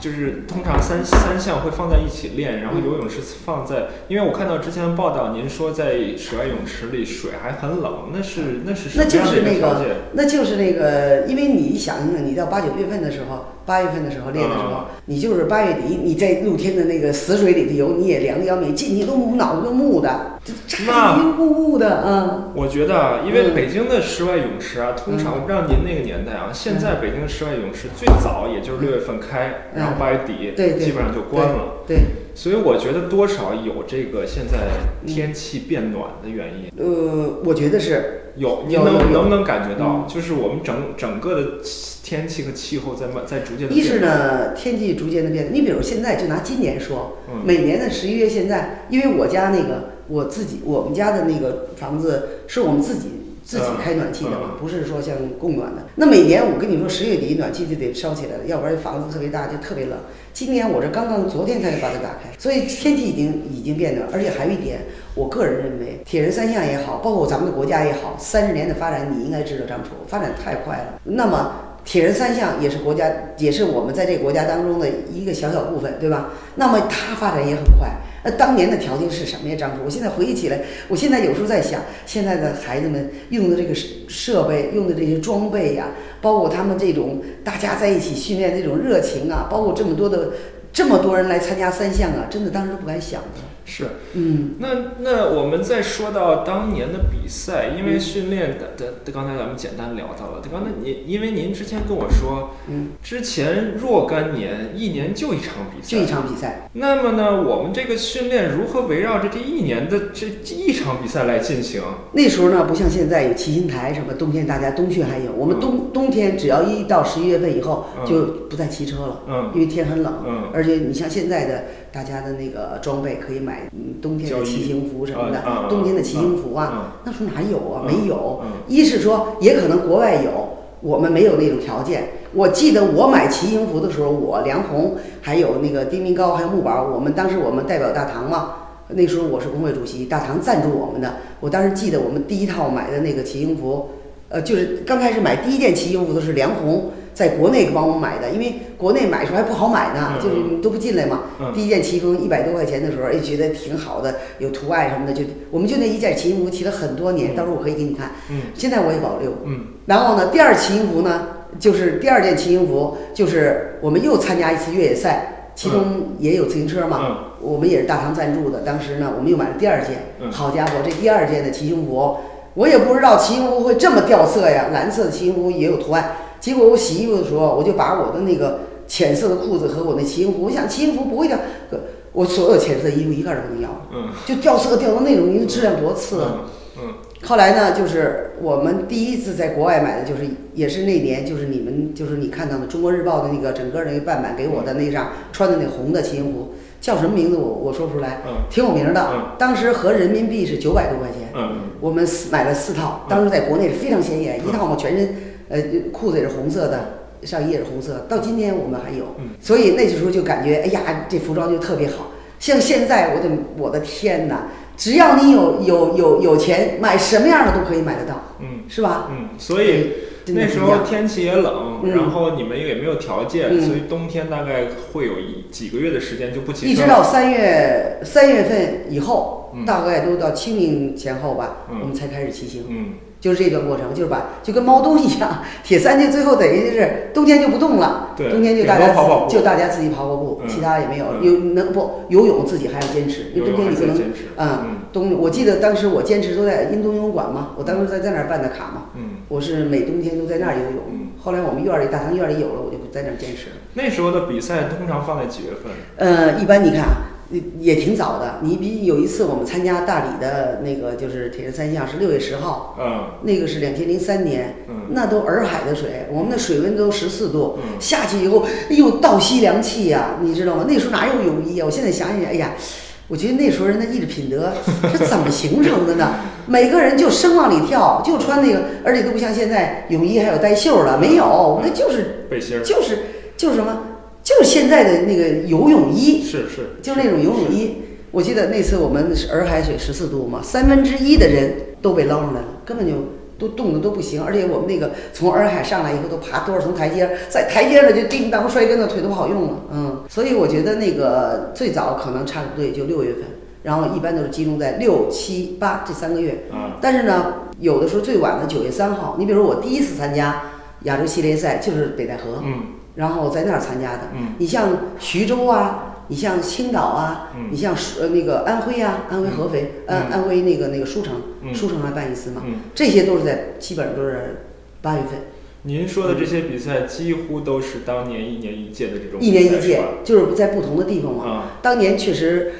就是通常三三项会放在一起练，然后游泳是放在，因为我看到之前的报道，您说在室外泳池里水还很冷，那是那是什那就是那个那就是那个，因为你想想，你到八九月份的时候，八月份的时候练的时候，嗯。你就是八月底，你在露天的那个死水里头游，你也凉的要命，进去都脑子都木的，就那茶晕乎乎的，嗯。我觉得啊，因为嗯。北京的室外泳池啊，通常嗯。我不知道您那个年代啊，现在北京的室外泳池最早也就是六月份开，嗯。然后八月底对对。基本上就关了。对，所以我觉得多少有这个现在天气变暖的原因。呃，我觉得是，有，您有有有。能能不能感觉到，嗯。就是我们整整个的气天气和气候在慢在逐渐的一是？呢，天气逐渐的变，你比如现在就拿今年说，嗯。每年的十一月，现在因为我家那个我自己我们家的那个房子是我们自己自己开暖气的不是说像供暖的。那每年我跟你说，十月底暖气就得烧起来了，要不然房子特别大就特别冷。今年我这刚刚昨天才把它打开，所以天气已经已经变暖，而且还有一点，我个人认为，铁人三项也好，包括咱们的国家也好，三十年的发展，你应该知道张楚发展太快了。那么铁人三项也是国家，也是我们在这个国家当中的一个小小部分，对吧？那么它发展也很快。那当年的条件是什么呀，张叔？我现在回忆起来，我现在有时候在想，现在的孩子们用的这个设备、用的这些装备呀、包括他们这种大家在一起训练这种热情啊，包括这么多的这么多人来参加三项啊，真的当时都不敢想的。是。嗯，那那我们再说到当年的比赛，因为训练的的，刚才咱们简单聊到了。刚才您因为您之前跟我说，嗯，之前若干年一年就一场比赛，就一场比赛。那么呢，我们这个训练如何围绕着这一年的这这一场比赛来进行？那时候呢，不像现在有骑行台什么，冬天大家冬训还有，我们冬冬天只要一到十一月份以后嗯就不再骑车了，嗯因为天很冷，嗯而且你像现在的大家的那个装备可以买，嗯，冬天的骑行服什么的，冬天的骑行服啊，嗯那时候哪有啊？嗯没有。嗯一是说也可能国外有，我们没有那种条件。我记得我买骑行服的时候，我梁红还有那个丁明高还有木宝，我们当时我们代表大唐嘛。那时候我是工会主席，大唐赞助我们的。我当时记得我们第一套买的那个骑行服，呃，就是刚开始买第一件骑行服都是梁红在国内帮我们买的，因为国内买时候还不好买呢，嗯就是都不进来嘛。嗯第一件骑服一百多块钱的时候，哎，觉得挺好的，有图案什么的，就我们就那一件骑行服骑了很多年，到时候我可以给你看。嗯现在我也保留。嗯然后呢，第二骑行服呢，就是第二件骑行服，就是我们又参加一次越野赛，其中也有自行车嘛，嗯我们也是大唐赞助的。当时呢，我们又买了第二件，嗯好家伙，这第二件的骑行服，我也不知道骑行服会这么掉色呀，蓝色的骑行服也有图案。结果我洗衣服的时候，我就把我的那个浅色的裤子和我那骑行服，我想骑行服不会掉，可我所有浅色衣服一件儿都不能要，嗯就掉色掉到那种，因为质量多次啊！嗯嗯后来呢，就是我们第一次在国外买的，就是也是那年，就是你们就是你看到的《中国日报》的那个整个那个半版给我的那张穿的那红的骑行服，叫什么名字我我说不出来，嗯。挺有名的。嗯。当时合人民币是九百多块钱，嗯我们四买了四套，当时在国内是非常显眼，一套嘛全身呃，裤子也是红色的，上衣也是红色，到今天我们还有。嗯，所以那时候就感觉，哎呀，这服装就特别好。像现在，我的我的天哪！只要你有有有有钱，买什么样的都可以买得到，嗯。是吧？嗯，所以那时候天气也冷，嗯然后你们也没有条件，嗯所以冬天大概会有一几个月的时间就不骑一直到三月三月份以后，嗯大概都到清明前后吧，嗯我们才开始骑行。嗯就是这段过程，就是把就跟猫冬一样，铁三就最后等于就是冬天就不动了，对冬天就大家就大家自己跑跑步，嗯其他也没有。嗯有能不游泳自己还要坚持，因为冬天你不能嗯。冬我记得当时我坚持都在印东游泳馆嘛，我当时在在那儿办的卡嘛，嗯，我是每冬天都在那儿游泳。嗯后来我们院儿里大堂院儿里有了，我就不在那儿坚持了。那时候的比赛通常放在几月份？呃，一般你看啊，也也挺早的。你比有一次我们参加大理的那个就是铁人三项是六月十号，嗯那个是两千零三年，嗯那都洱海的水，我们的水温都十四度，嗯下去以后，哎呦倒吸凉气呀、你知道吗？那时候哪有泳衣啊？我现在想想，哎呀，我觉得那时候人的意志品德 是怎么形成的呢？每个人就生往里跳，就穿那个，而且都不像现在泳衣还有带袖儿的，没有，那就是背心儿。就是就是什么，就是现在的那个游泳衣，是是，就是那种游泳衣。我记得那次我们是洱海水十四度嘛，三分之一的人都被捞上来了，根本就都冻得都不行。而且我们那个从洱海上来以后都爬多少层台阶，在台阶上就叮当摔跟头，腿都不好用了。嗯，所以我觉得那个最早可能差不多也就六月份，然后一般都是集中在六七八这三个月。嗯但是呢，有的时候最晚的九月三号，你比如我第一次参加亚洲系列赛就是北戴河，嗯然后在那儿参加的。嗯你像徐州啊，你像青岛啊，嗯你像呃那个安徽啊，安徽合肥，嗯安安徽那个那个舒城，嗯舒城还办一次嘛，嗯，这些都是在基本上都是八月份，您说的这些比赛几乎都是当年一年一届的这种一年一届就是在不同的地方嘛。啊当年确实，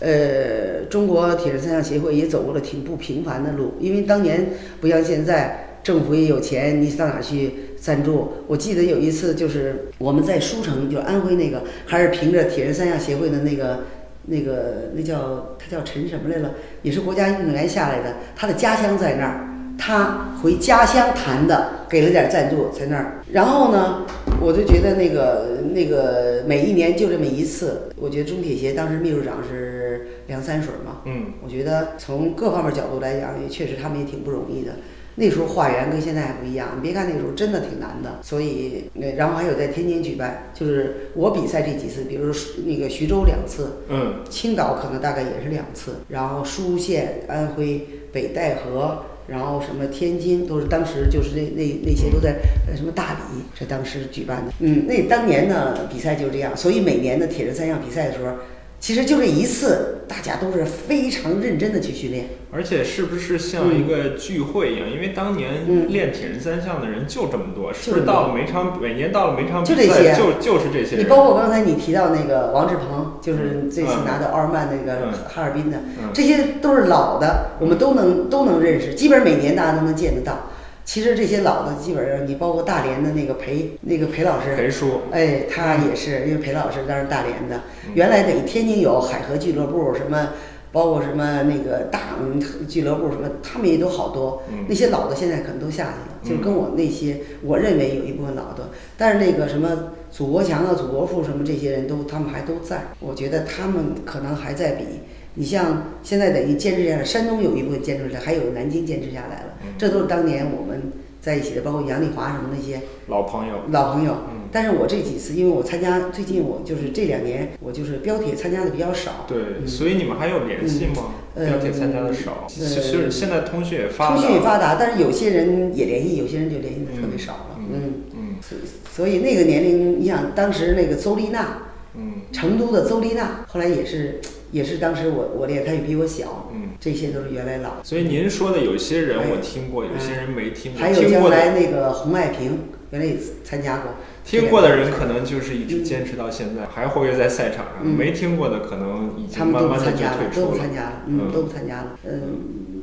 呃，中国铁人三项协会也走过了挺不平凡的路，因为当年不像现在，政府也有钱，你上哪儿去赞助？我记得有一次就是我们在舒城，就是安徽那个，还是凭着铁人三项协会的那个。那个那叫他叫陈什么来了，也是国家运动员下来的，他的家乡在那儿，他回家乡谈的，给了点赞助在那儿。然后呢，我就觉得那个那个每一年就这么一次，我觉得中铁协当时秘书长是梁三水嘛，嗯我觉得从各方面角度来讲，也确实他们也挺不容易的。那时候化缘跟现在还不一样，你别看那时候真的挺难的，所以，那然后还有在天津举办，就是我比赛这几次，比如说那个徐州两次，嗯青岛可能大概也是两次，然后舒县、安徽、北戴河，然后什么天津，都是当时就是那那那些都在呃什么大理这当时举办的。嗯，那当年呢比赛就是这样，所以每年的铁人三项比赛的时候，其实就这一次，大家都是非常认真的去训练。而且是不是像一个聚会一样？因为当年嗯练铁人三项的人就这么多，是不就是到了每场每年到了每场比就这些赛就就是这些人？你包括刚才你提到那个王志鹏，就是这次嗯拿到奥尔曼那个嗯哈尔滨的，嗯这些都是老的，我们都能都能认识，基本上每年大家都能见得到。其实这些老的，基本上你包括大连的那个裴那个裴老师，裴叔，哎，他也是，因为裴老师当时大连的，嗯原来等于天津有海河俱乐部什么。包括什么那个大俱乐部什么，他们也都好多。嗯那些老的现在可能都下去了，就跟我那些，我认为有一部分老的，但是那个什么祖国强啊、祖国富什么这些人都，他们还都在。我觉得他们可能还在比。你像现在等于坚持下来，山东有一部分坚持下来，还有南京坚持下来了，嗯这都是当年我们在一起的，包括杨丽华什么那些老朋友，老朋友。嗯但是我这几次，因为我参加最近我就是这两年我就是标铁参加的比较少，对，嗯所以你们还有联系吗？嗯标铁参加的少，呃其实现在通讯也发达，通讯也发达，但是有些人也联系，有些人就联系的特别少了。嗯嗯，嗯所所以那个年龄，你想当时那个邹丽娜，嗯成都的邹丽娜，后来也是也是当时我我练，他也比我小，嗯。这些都是原来老。所以您说的有些人我听过，有些人没听过。还有将来那个洪爱萍，原来也参加过。听过的人可能就是一直坚持到现在，还活跃在赛场上；嗯没听过的可能已他们都不经慢慢的参加了，就退出都不参加了，嗯，嗯都不参加了。嗯，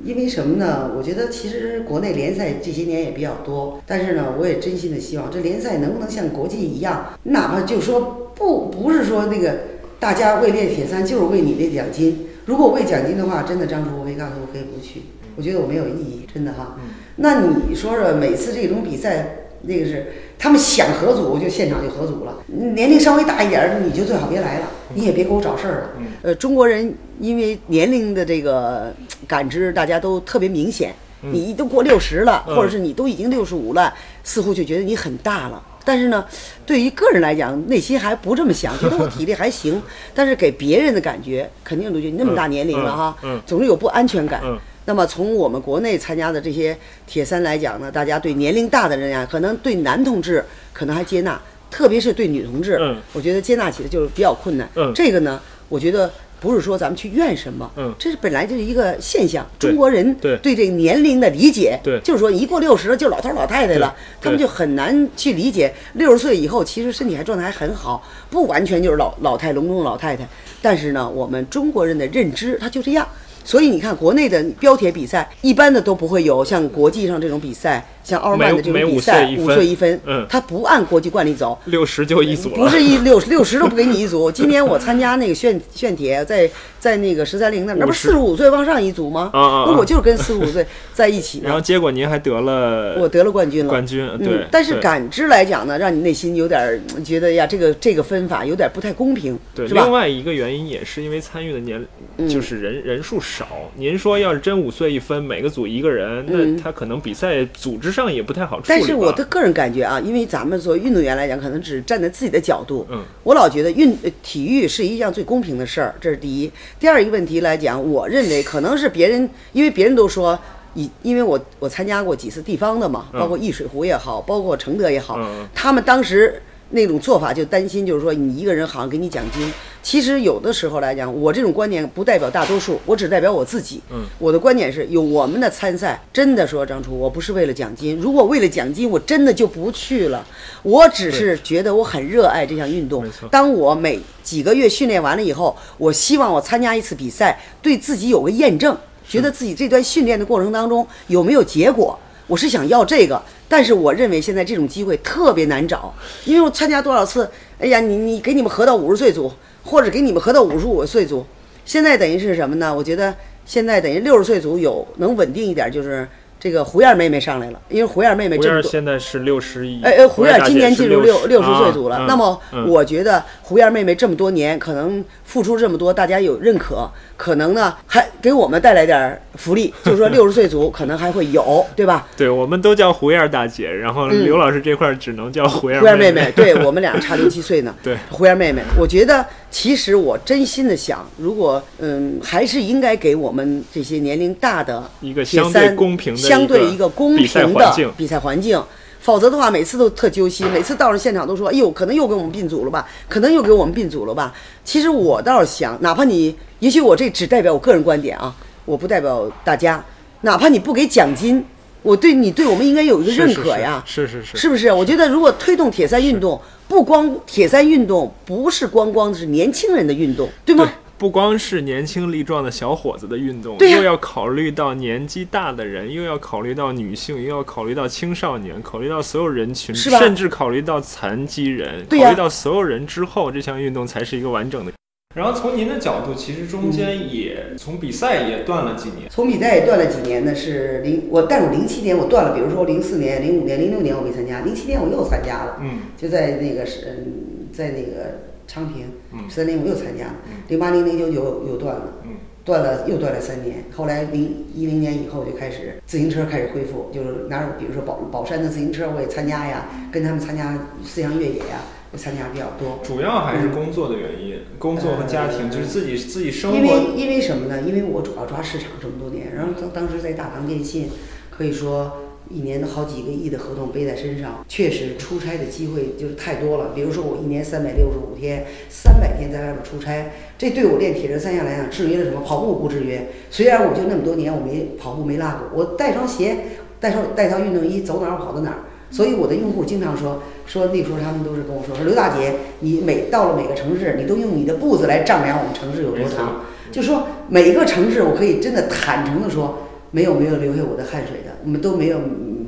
因为什么呢？我觉得其实国内联赛这些年也比较多，但是呢，我也真心的希望这联赛能不能像国际一样，哪怕就说不不是说那个大家为练铁三就是为你那奖金。如果为奖金的话，真的张楚我可以告诉我可以不去，我觉得我没有意义，真的哈。嗯那你说说每次这种比赛那个是他们想合组就现场就合组了，年龄稍微大一点儿你就最好别来了，你也别给我找事儿了。呃，中国人因为年龄的这个感知，大家都特别明显。你都过六十了，或者是你都已经六十五了，似乎就觉得你很大了。但是呢，对于个人来讲，内心还不这么想，觉得我体力还行。但是给别人的感觉，肯定都觉得你那么大年龄了哈，总是有不安全感。那么从我们国内参加的这些铁三来讲呢，大家对年龄大的人呀，可能对男同志可能还接纳，特别是对女同志，我觉得接纳起来就是比较困难。这个呢，我觉得。不是说咱们去怨什么，嗯，这是本来就是一个现象。中国人对对这个年龄的理解，对，就是说一过六十了就老头老太太了，他们就很难去理解六十岁以后其实身体还状态还很好，不完全就是老老态龙钟的老太太。但是呢，我们中国人的认知他就这样。所以你看，国内的标铁比赛一般的都不会有像国际上这种比赛，像奥尔曼的这种比赛，五岁一分，嗯，他不按国际惯例走，六十就一组，不是一六六十都不给你一组。今年我参加那个炫炫铁，在在那个十三陵那，那不四十五岁往上一组吗？啊啊！那我就是跟四十五岁在一起。然后结果您还得了，我得了冠军了，冠军对。但是感知来讲呢，让你内心有点觉得呀，这个这个分法有点不太公平，对？另外一个原因也是因为参与的年就是人人数少，您说。要是真五岁一分，每个组一个人，那他可能比赛组织上也不太好处理。但是我的个人感觉啊，因为咱们作为运动员来讲，可能只站在自己的角度。嗯，我老觉得运体育是一项最公平的事儿，这是第一。第二一个问题来讲，我认为可能是别人，因为别人都说，以因为我我参加过几次地方的嘛，包括易水湖也好，包括承德也好，他们当时。那种做法就担心，就是说你一个人好像给你奖金。其实有的时候来讲，我这种观点不代表大多数，我只代表我自己。嗯，我的观点是有我们的参赛，真的说张楚，我不是为了奖金。如果为了奖金，我真的就不去了。我只是觉得我很热爱这项运动。当我每几个月训练完了以后，我希望我参加一次比赛，对自己有个验证，觉得自己这段训练的过程当中有没有结果。我是想要这个，但是我认为现在这种机会特别难找，因为我参加多少次，哎呀，你你给你们合到五十岁组，或者给你们合到五十五岁组，现在等于是什么呢？我觉得现在等于六十岁组有能稳定一点，就是。这个胡燕妹妹上来了，因为胡燕妹妹这么多，现在是六十一。哎哎，胡燕今年进入六六十岁组了。那么我觉得胡燕妹妹这么多年，可能付出这么多，大家有认可，可能呢还给我们带来点福利，就是说六十岁组可能还会有，对吧？对，我们都叫胡燕大姐，然后刘老师这块只能叫胡燕胡燕妹妹。对 我们俩差六七岁呢。对，胡燕妹妹，我觉得其实我真心的想，如果嗯，还是应该给我们这些年龄大的一个相对公平的。相对一个公平的比赛环境，否则的话，每次都特揪心，每次到了现场都说：“哎呦，可能又给我们并组了吧？可能又给我们并组了吧？”其实我倒是想，哪怕你，也许我这只代表我个人观点啊，我不代表大家。哪怕你不给奖金，我对你对我们应该有一个认可呀，是是是，是不是？我觉得如果推动铁三运动，不光铁三运动不是光光是年轻人的运动，对吗？不光是年轻力壮的小伙子的运动，又要考虑到年纪大的人，又要考虑到女性，又要考虑到青少年，考虑到所有人群，甚至考虑到残疾人，考虑到所有人之后，这项运动才是一个完整的。然后从您的角度，其实中间也从比赛也断了几年。从比赛也断了几年呢？是零我，但我零七年我断了，比如说零四年、零五年、零六年我没参加，零七年我又参加了，嗯，就在那个是，在那个。昌平，十三年我又参加了，零八零零九九又断了，嗯断了又断了三年。后来零一零年以后就开始自行车开始恢复，就是哪有比如说宝宝山的自行车我也参加呀，跟他们参加四项越野呀，我参加比较多。主要还是工作的原因，工作和家庭就是自己自己生活。因为因为什么呢？因为我主要抓市场这么多年，然后当当时在大唐电信，可以说。一年的好几个亿的合同背在身上，确实出差的机会就是太多了。比如说我一年三百六十五天，三百天在外边出差，这对我练铁人三项来讲制约了什么？跑步不制约。虽然我就那么多年我没跑步没落过，我带双鞋，带双带套运动衣，走哪儿跑到哪儿。所以我的用户经常说说那时候他们都是跟我说说刘大姐，你每到了每个城市，你都用你的步子来丈量我们城市有多长。就说每一个城市，我可以真的坦诚的说。没有没有留下我的汗水的，我们都没有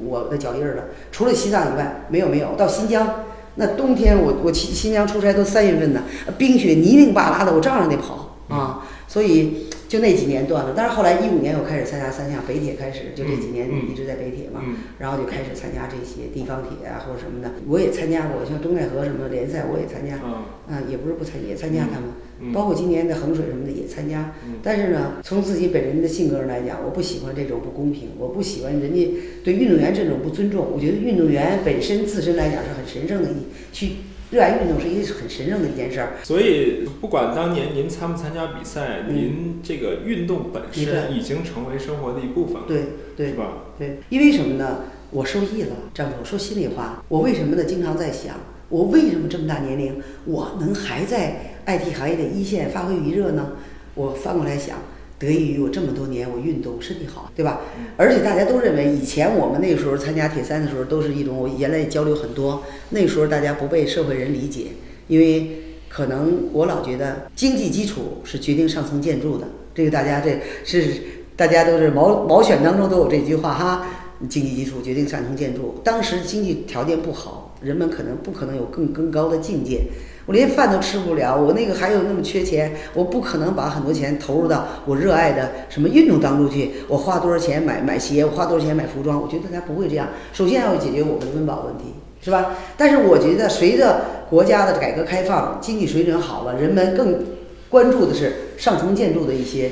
我的脚印儿了。除了西藏以外，没有没有。到新疆，那冬天我我去新疆出差都三月份呢，冰雪泥泞巴拉的，我照样得跑啊。所以就那几年断了。但是后来一五年又开始参加三项，北铁开始就这几年一直在北铁嘛，嗯然后就开始参加这些地方铁啊或者什么的，我也参加过，像东戴河什么联赛我也参加，嗯啊，也不是不参也参加他们，嗯包括今年的衡水什么的也参加。嗯但是呢，从自己本人的性格上来讲，我不喜欢这种不公平，我不喜欢人家对运动员这种不尊重。我觉得运动员本身自身来讲是很神圣的一，去热爱运动是一个很神圣的一件事儿。所以，不管当年您参不参加比赛，嗯您这个运动本身已经成为生活的一部分了，对对是吧？对，因为什么呢？我受益了，张总说心里话，我为什么呢？经常在想，我为什么这么大年龄，我能还在 IT 行业的一线发挥余热呢？我翻过来想，得益于我这么多年我运动身体好，对吧？而且大家都认为，以前我们那时候参加铁三的时候，都是一种我原来交流很多，那时候大家不被社会人理解，因为可能我老觉得经济基础是决定上层建筑的，这个大家这是大家都是毛毛选当中都有这句话哈，经济基础决定上层建筑。当时经济条件不好，人们可能不可能有更更高的境界。我连饭都吃不了，我那个还有那么缺钱，我不可能把很多钱投入到我热爱的什么运动当中去。我花多少钱买买鞋，我花多少钱买服装？我觉得他不会这样。首先要解决我们的温饱问题，是吧？但是我觉得随着国家的改革开放，经济水准好了，人们更关注的是上层建筑的一些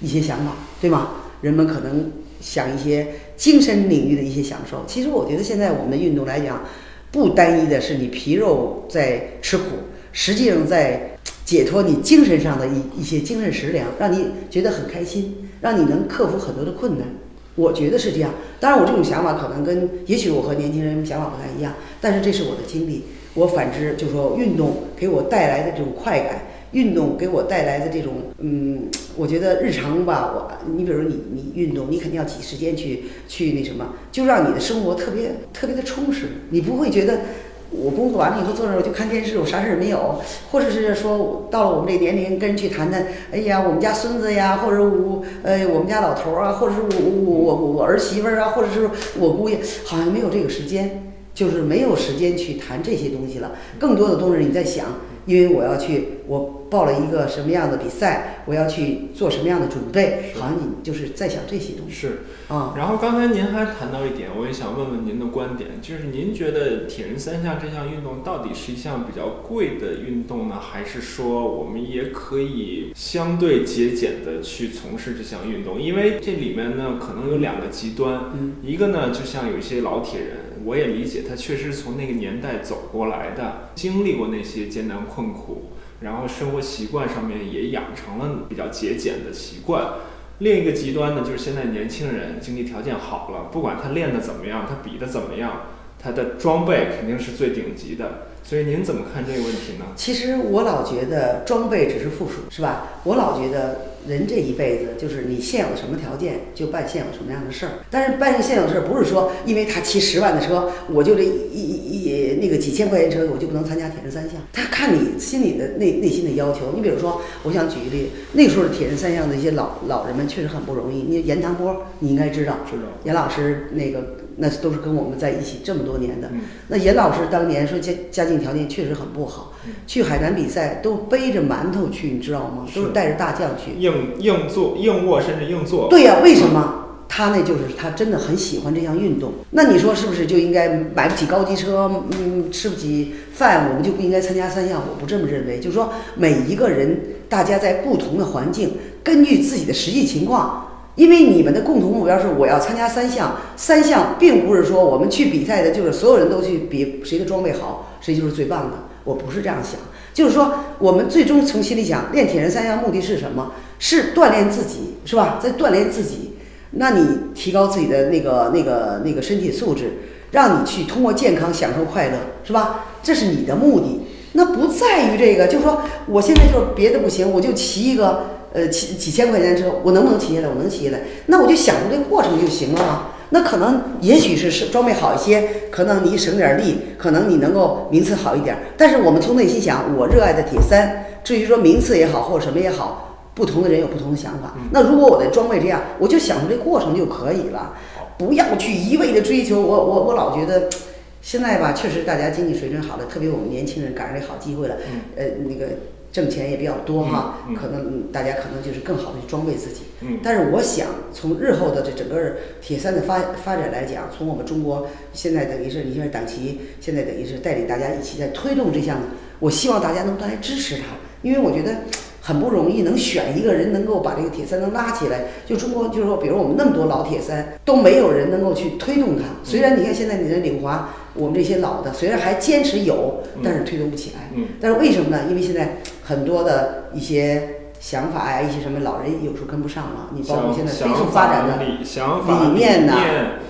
一些想法，对吗？人们可能想一些精神领域的一些享受。其实我觉得现在我们的运动来讲，不单一的是你皮肉在吃苦，实际上在解脱你精神上的一一些精神食粮，让你觉得很开心，让你能克服很多的困难。我觉得是这样。当然，我这种想法可能跟也许我和年轻人想法不太一样，但是这是我的经历。我反之就说，运动给我带来的这种快感，运动给我带来的这种，嗯，我觉得日常吧，我你比如你你运动，你肯定要挤时间去去那什么，就让你的生活特别特别的充实，你不会觉得。我工作完了以后坐那儿我就看电视，我啥事儿没有，或者是说到了我们这年龄跟人去谈谈，哎呀，我们家孙子呀，或者我呃我们家老头儿啊，或者是我我我我我儿媳妇儿啊，或者是我姑爷，好像没有这个时间，就是没有时间去谈这些东西了。更多的都是你在想，因为我要去，我报了一个什么样的比赛，我要去做什么样的准备，好像你就是在想这些东西是。啊。然后刚才您还谈到一点，我也想问问您的观点，就是您觉得铁人三项这项运动到底是一项比较贵的运动呢，还是说我们也可以相对节俭的去从事这项运动？因为这里面呢，可能有两个极端，嗯一个呢，就像有一些老铁人，我也理解他确实从那个年代走过来的，经历过那些艰难困苦，然后生活习惯上面也养成了比较节俭的习惯。另一个极端呢，就是现在年轻人经济条件好了，不管他练的怎么样，他比的怎么样，他的装备肯定是最顶级的。所以您怎么看这个问题呢？其实我老觉得装备只是附属，是吧？我老觉得人这一辈子就是你现有什么条件就办现有什么样的事儿。但是办现有的事儿不是说因为他骑十万的车，我就这一一一那个几千块钱车我就不能参加铁人三项。他看你心里的内内心的要求。你比如说，我想举一例，那时候的铁人三项的一些老老人们确实很不容易。你严唐波，你应该知道，知道。严老师那个那都是跟我们在一起这么多年的。嗯那严老师当年说家家境条件确实很不好，嗯去海南比赛都背着馒头去，你知道吗？都是是带着大酱去。硬硬坐、硬卧，甚至硬坐。对呀、为什么？他那就是他真的很喜欢这项运动。那你说是不是就应该买不起高级车，嗯，吃不起饭，我们就不应该参加三项？我不这么认为。就是说，每一个人，大家在不同的环境，根据自己的实际情况。因为你们的共同目标是我要参加三项，三项并不是说我们去比赛的就是所有人都去比谁的装备好，谁就是最棒的。我不是这样想，就是说我们最终从心里想，练铁人三项目的是什么？是锻炼自己，是吧？在锻炼自己。那你提高自己的那个、那个、那个身体素质，让你去通过健康享受快乐，是吧？这是你的目的。那不在于这个，就是说我现在就是别的不行，我就骑一个呃几几千块钱的车，我能不能骑下来？我能骑下来，那我就享受这个过程就行了嘛。那可能也许是是装备好一些，可能你省点力，可能你能够名次好一点。但是我们从内心想，我热爱的铁三，至于说名次也好或者什么也好，不同的人有不同的想法。那如果我的装备这样，我就享受这过程就可以了，不要去一味的追求。我我我老觉得。现在吧，确实大家经济水准好了，特别我们年轻人赶上这好机会了。呃，那个挣钱也比较多哈，嗯嗯可能嗯大家可能就是更好的去装备自己。嗯但是我想从日后的这整个铁三的发发展来讲，从我们中国现在等于是你像党旗，现在等于是带领大家一起在推动这项，我希望大家能够来支持它，因为我觉得。很不容易能选一个人能够把这个铁三能拉起来，就中国就是说，比如我们那么多老铁三都没有人能够去推动它。虽然你看现在你的领华，我们这些老的虽然还坚持有，但是推动不起来。嗯但是为什么呢？因为现在很多的一些想法呀，一些什么老人有时候跟不上了。你包括想现在飞速发展的理想法、理念呐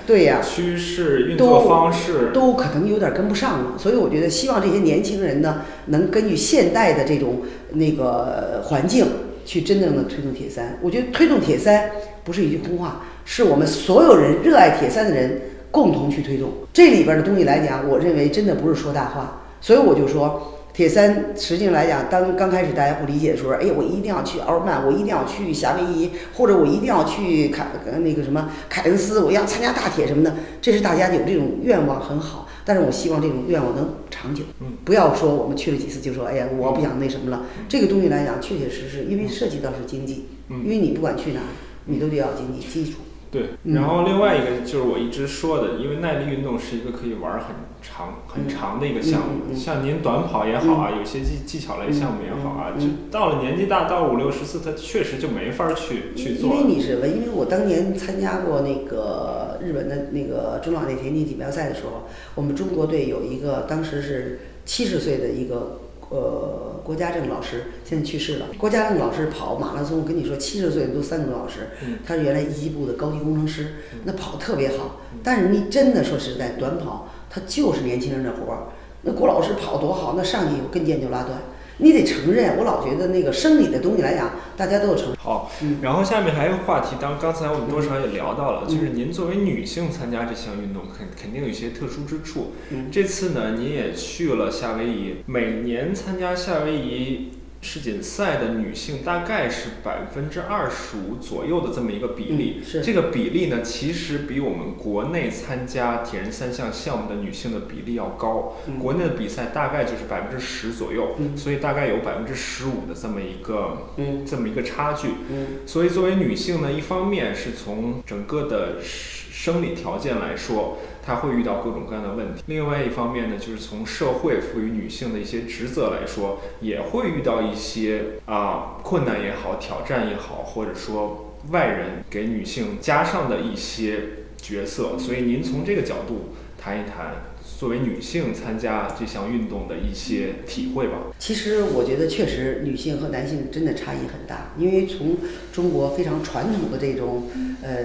对呀、趋势、运都作方式，都可能有点跟不上了。所以我觉得，希望这些年轻人呢，能根据现代的这种那个环境，去真正的推动铁三。我觉得推动铁三不是一句空话，是我们所有人热爱铁三的人共同去推动。这里边的东西来讲，我认为真的不是说大话。所以我就说，铁三实际上来讲，当刚开始大家不理解的时候，哎呀，我一定要去奥尔曼，我一定要去夏威夷，或者我一定要去凯呃那个什么凯恩斯，我要参加大铁什么的，这是大家有这种愿望很好。但是我希望这种愿望能长久，嗯不要说我们去了几次就说，哎呀，我不想那什么了。这个东西来讲，确确实实，因为涉及到是经济，嗯因为你不管去哪儿，你都得要经济基础。对，嗯然后另外一个就是我一直说的，因为耐力运动是一个可以玩很长、很长的一个项目。像您短跑也好啊，有些技技巧类项目也好啊，就到了年纪大，到五六十岁，他确实就没法去去做因为。你是什么？因为我当年参加过那个日本的那个中老年田径锦标赛的时候，我们中国队有一个当时是七十岁的一个呃郭家正老师，现在去世了。郭家正老师跑马拉松，我跟你说，七十岁都三个多小时嗯，他是原来一级部的高级工程师，那跑特别好。但是你真的说实在，短跑他就是年轻人的活儿。那郭老师跑多好，那上去跟腱就拉断。你得承认，我老觉得那个生理的东西来讲，大家都有承认。好嗯，然后下面还有一个话题，当刚才我们多少也聊到了，嗯就是您作为女性参加这项运动，肯肯定有一些特殊之处。嗯这次呢，您也去了夏威夷，每年参加夏威夷世锦赛的女性大概是百分之二十五左右的这么一个比例。这个比例呢，其实比我们国内参加铁人三项项目的女性的比例要高。嗯国内的比赛大概就是百分之十左右，嗯所以大概有百分之十五的这么一个嗯这么一个差距。嗯所以作为女性呢，一方面是从整个的生生理条件来说，他会遇到各种各样的问题；另外一方面呢，就是从社会赋予女性的一些职责来说，也会遇到一些啊困难也好、挑战也好，或者说外人给女性加上的一些角色。所以您从这个角度谈一谈。作为女性参加这项运动的一些体会吧。其实我觉得确实女性和男性真的差异很大，因为从中国非常传统的这种呃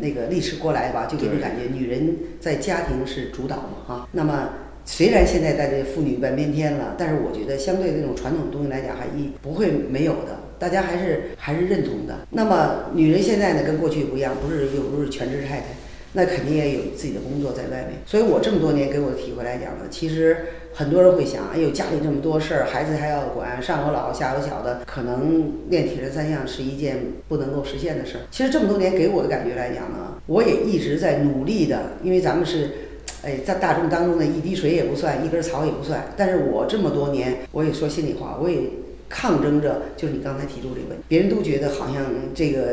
那个历史过来吧，就给人感觉女人在家庭是主导嘛哈。那么虽然现在在这妇女半边天了，但是我觉得相对这种传统东西来讲，还一不会没有的。大家还是还是认同的。那么女人现在呢，跟过去不一样，不是又不是全职太太，那肯定也有自己的工作在外面。所以我这么多年给我的体会来讲呢，其实很多人会想，哎呦，家里这么多事儿，孩子还要管，上有老下有小的，可能练铁人三项是一件不能够实现的事儿。其实这么多年给我的感觉来讲呢，我也一直在努力的，因为咱们是。哎，在大众当中呢，一滴水也不算，一根草也不算。但是我这么多年，我也说心里话，我也抗争着，就是你刚才提出这个问题，别人都觉得好像这个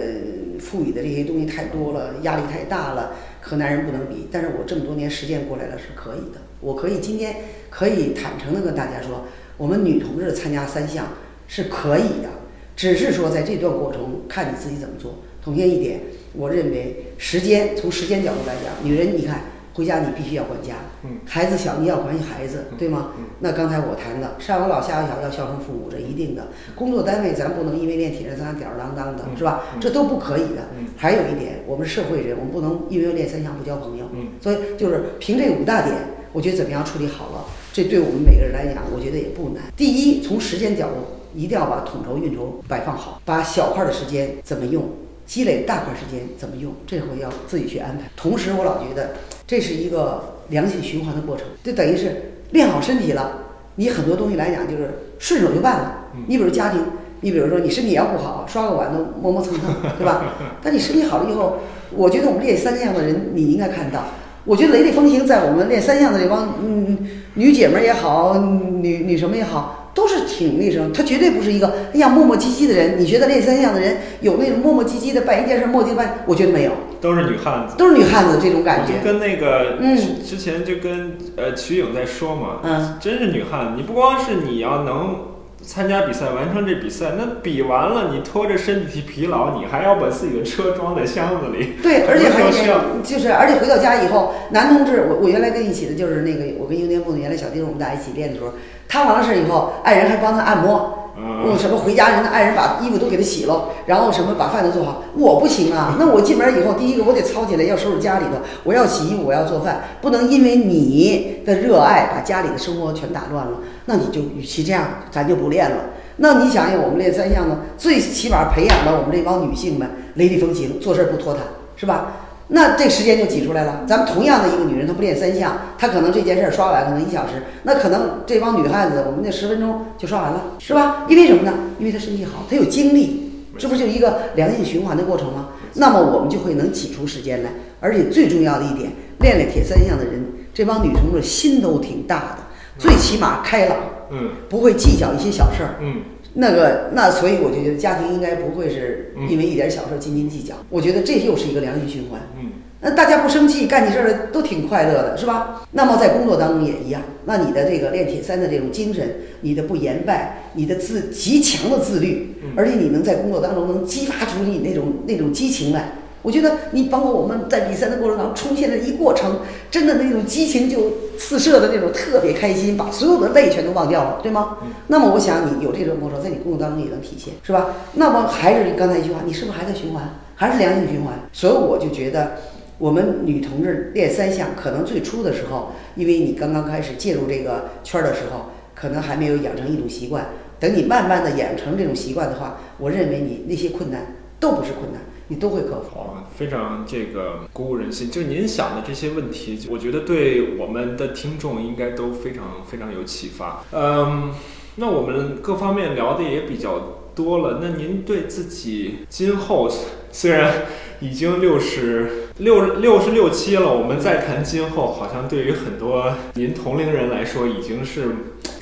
赋予的这些东西太多了，压力太大了，和男人不能比。但是我这么多年实践过来了，是可以的。我可以今天可以坦诚的跟大家说，我们女同志参加三项是可以的，只是说在这段过程看你自己怎么做。同样一点，我认为时间从时间角度来讲，女人你看。回家你必须要管家，嗯，孩子小你要管孩子，对吗？嗯那刚才我谈的上有老下有小要孝顺父母，这一定的。工作单位咱不能因为练铁人三项吊儿郎当的，嗯是吧？嗯这都不可以的。嗯还有一点，我们社会人，我们不能因为练三项不交朋友。嗯所以就是凭这五大点，我觉得怎么样处理好了，这对我们每个人来讲，我觉得也不难。第一，从时间角度，一定要把统筹运筹摆放好，把小块的时间怎么用。积累大块时间怎么用，这回要自己去安排。同时，我老觉得这是一个良性循环的过程，就等于是练好身体了，你很多东西来讲就是顺手就办了。你比如家庭，你比如说你身体要不好，刷个碗都磨磨蹭蹭，对吧？但你身体好了以后，我觉得我们练三项的人，你应该看到。我觉得雷厉风行，在我们练三项的这帮嗯女姐们儿也好，女女什么也好，都是挺那什么，他绝对不是一个哎呀磨磨唧唧的人。你觉得练三项的人有那种磨磨唧唧的办一件事磨叽办？我觉得没有，都是女汉子。都是女汉子这种感觉。就跟那个，嗯之前就跟呃瞿颖在说嘛，嗯，真是女汉子。你不光是你要能参加比赛，完成这比赛，那比完了你拖着身体疲劳，你还要把自己的车装在箱子里。对，而且还有一很多时候是要就是，而且回到家以后，男同志，我我原来跟一起的就是那个，我跟英联部的原来小丁，我们俩一起练的时候，他完了事以后，爱人还帮他按摩。嗯用什么回家人的爱人把衣服都给他洗了，然后什么把饭都做好，我不行啊。那我进门以后，第一个我得操起来要收拾家里头，我要洗衣服，我要做饭，不能因为你的热爱把家里的生活全打乱了。那你就与其这样，咱就不练了。那你想想，我们练三项呢，最起码培养了我们这帮女性们雷厉风行，做事不拖沓，是吧？那这时间就挤出来了。咱们同样的一个女人，她不练三项，她可能这件事儿刷完可能一小时，那可能这帮女汉子，我们那十分钟就刷完了，是吧？因为什么呢？因为她身体好，她有精力，这不就一个良性循环的过程吗？那么我们就会能挤出时间来，而且最重要的一点，练练铁三项的人，这帮女同志心都挺大的，最起码开朗，嗯不会计较一些小事儿。嗯，那个，那所以我就觉得家庭应该不会是因为一点小事儿斤斤计较。我觉得这又是一个良性循环。嗯，那大家不生气，干起事儿来都挺快乐的，是吧？那么在工作当中也一样。那你的这个练铁三的这种精神，你的不言败，你的自极强的自律，而且你能在工作当中能激发出你那种那种激情来。我觉得你包括我们在比赛的过程当中出现的一过程，真的那种激情就四射的那种特别开心，把所有的累全都忘掉了，对吗？那么我想你有这种过程，在你工作当中也能体现，是吧？那么还是刚才一句话，你是不是还在循环，还是良性循环？所以我就觉得。我们女同志练三项，可能最初的时候，因为你刚刚开始介入这个圈儿的时候，可能还没有养成一种习惯。等你慢慢的养成这种习惯的话，我认为你那些困难都不是困难，你都会克服。啊，非常这个鼓舞人心。就您想的这些问题，我觉得对我们的听众应该都非常非常有启发。嗯，那我们各方面聊的也比较多了。那您对自己今后 虽然已经六十六六十六七了，我们再谈今后，好像对于很多您同龄人来说，已经是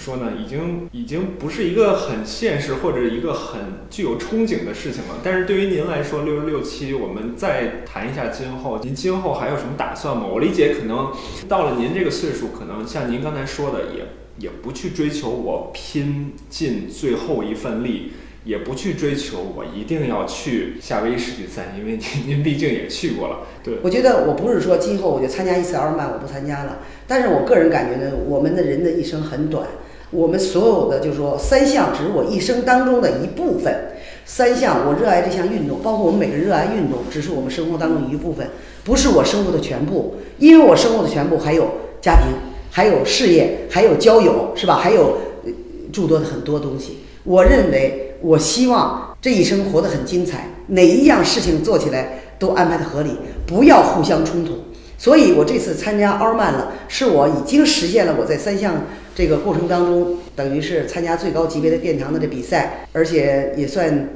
说呢，已经已经不是一个很现实或者一个很具有憧憬的事情了。但是对于您来说，六十六期，我们再谈一下今后，您今后还有什么打算吗？我理解，可能到了您这个岁数，可能像您刚才说的，也也不去追求我拼尽最后一份力。也不去追求我一定要去夏威夷世锦赛，因为您 您毕竟也去过了，对，我觉得我不是说今后我就参加一次奥尔曼我不参加了，但是我个人感觉呢，我们的人的一生很短，我们所有的就是说三项只是我一生当中的一部分，三项我热爱这项运动，包括我们每个人热爱运动，只是我们生活当中一部分，不是我生活的全部，因为我生活的全部还有家庭，还有事业，还有交友，是吧？还有呃诸多的很多东西。我认为，我希望这一生活得很精彩，哪一样事情做起来都安排的合理，不要互相冲突。所以我这次参加奥曼了，是我已经实现了我在三项这个过程当中，等于是参加最高级别的殿堂的这比赛，而且也算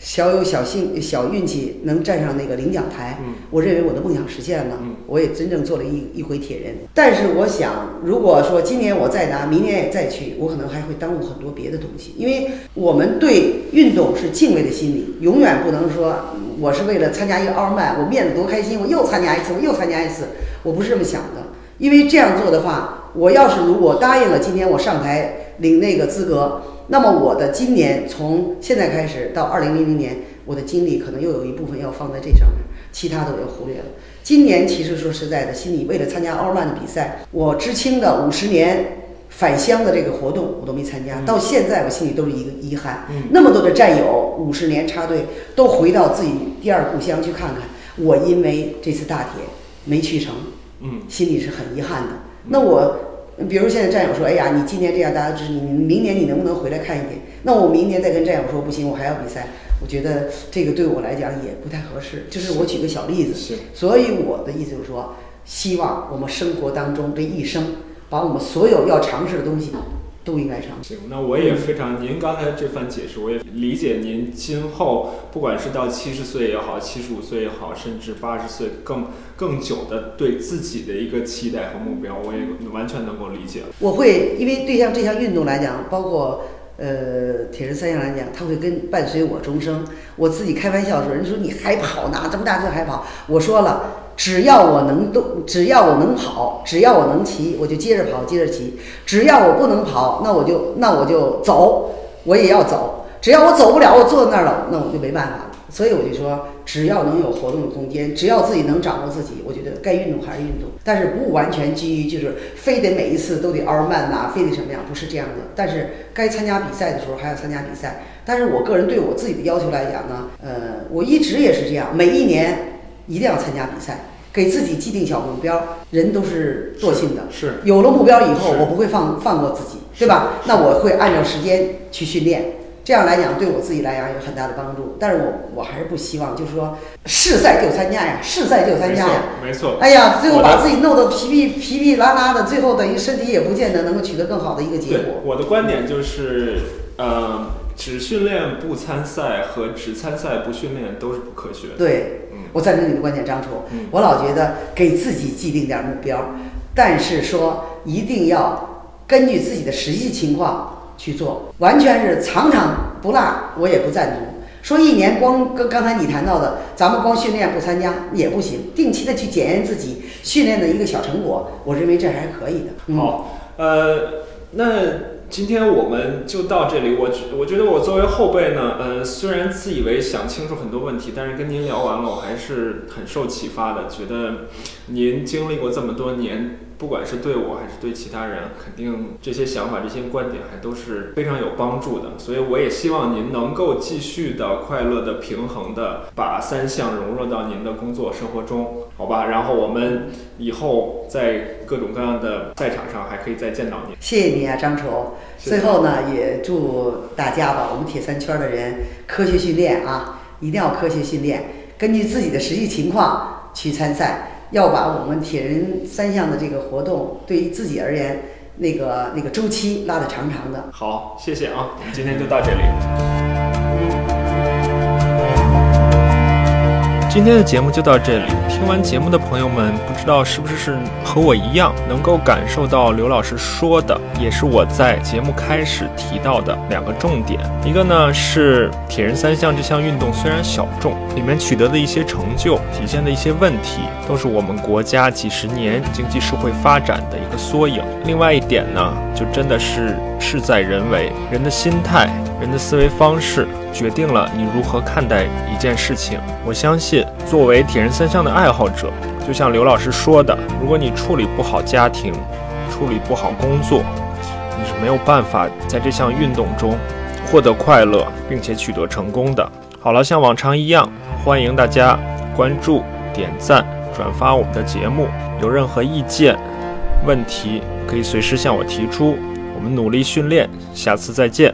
小有小幸小运气能站上那个领奖台。嗯我认为我的梦想实现了嗯，我也真正做了一一回铁人。但是我想，如果说今年我再拿，明年也再去，我可能还会耽误很多别的东西，因为我们对运动是敬畏的心理，永远不能说嗯我是为了参加一个奥尔曼，我面子多开心，我又参加一次，我又参加一次，我不是这么想的。因为这样做的话，我要是如果答应了今天我上台领那个资格，那么我的今年从现在开始到二零零零年，我的精力可能又有一部分要放在这上面，其他的我就忽略了。今年其实说实在的，心里为了参加奥尔曼的比赛，我知青的五十年返乡的这个活动我都没参加，嗯到现在我心里都是一个遗憾。嗯那么多的战友五十年插队都回到自己第二故乡去看看，我因为这次大铁没去成，嗯心里是很遗憾的。那我，比如现在战友说，哎呀，你今年这样大家支持你，你明年你能不能回来看一点？那我明年再跟战友说，不行，我还要比赛。我觉得这个对我来讲也不太合适。就是我举个小例子，行，所以我的意思就是说，希望我们生活当中这一生，把我们所有要尝试的东西都应该尝试。行，那我也非常，您刚才这番解释，我也理解您今后不管是到七十岁也好，七十五岁也好，甚至八十岁更更久的对自己的一个期待和目标，我也完全能够理解。我会因为对像这项运动来讲，包括呃，铁人三项来讲，它会跟伴随我终生。我自己开玩笑说，人说你还跑呢，这么大岁还跑。我说了，只要我能动，只要我能跑，只要我能骑，我就接着跑，接着骑。只要我不能跑，那我就那我就走，我也要走。只要我走不了，我坐在那儿了，那我就没办法了。所以我就说，只要能有活动的空间，只要自己能掌握自己，我觉得该运动还是运动，但是不完全基于就是非得每一次都得奥尔曼呐，非得什么样，不是这样的。但是该参加比赛的时候还要参加比赛。但是我个人对我自己的要求来讲呢，呃，我一直也是这样，每一年一定要参加比赛，给自己既定小目标。人都是惰性的，是有了目标以后，我不会放放过自己，对吧？那我会按照时间去训练。这样来讲，对我自己来讲有很大的帮助。但是我我还是不希望，就是说是赛就参加呀，是赛就参加呀，没错。哎呀，最后把自己弄得疲疲疲疲拉拉的，最后等于身体也不见得能够取得更好的一个结果。我的观点就是，呃，只训练不参赛和只参赛不训练都是不科学的。对，我赞成你的观点，张楚。我老觉得给自己既定点目标，但是说一定要根据自己的实际情况。去做，完全是场场不落，我也不赞同。说一年光跟刚才你谈到的，咱们光训练不参加也不行，定期的去检验自己训练的一个小成果，我认为这还是可以的。好，呃，那今天我们就到这里。我我觉得我作为后辈呢，呃，虽然自以为想清楚很多问题，但是跟您聊完了，我还是很受启发的，觉得您经历过这么多年。不管是对我还是对其他人，肯定这些想法、这些观点还都是非常有帮助的。所以我也希望您能够继续的快乐的、平衡的把三项融入到您的工作生活中，好吧？然后我们以后在各种各样的赛场上还可以再见到您。谢谢你啊，张筹。最后呢，也祝大家吧，我们铁三圈的人科学训练啊，一定要科学训练，根据自己的实际情况去参赛。要把我们铁人三项的这个活动，对于自己而言，那个那个周期拉得长长的。好，谢谢啊，我们今天就到这里。今天的节目就到这里。听完节目的朋友们，不知道是不是是和我一样，能够感受到刘老师说的，也是我在节目开始提到的两个重点。一个呢是铁人三项这项运动虽然小众，里面取得的一些成就，体现的一些问题，都是我们国家几十年经济社会发展的一个缩影。另外一点呢，就真的是事在人为，人的心态。人的思维方式决定了你如何看待一件事情。我相信，作为铁人三项的爱好者，就像刘老师说的，如果你处理不好家庭，处理不好工作，你是没有办法在这项运动中获得快乐，并且取得成功的。好了，像往常一样，欢迎大家关注、点赞、转发我们的节目。有任何意见、问题，可以随时向我提出。我们努力训练，下次再见。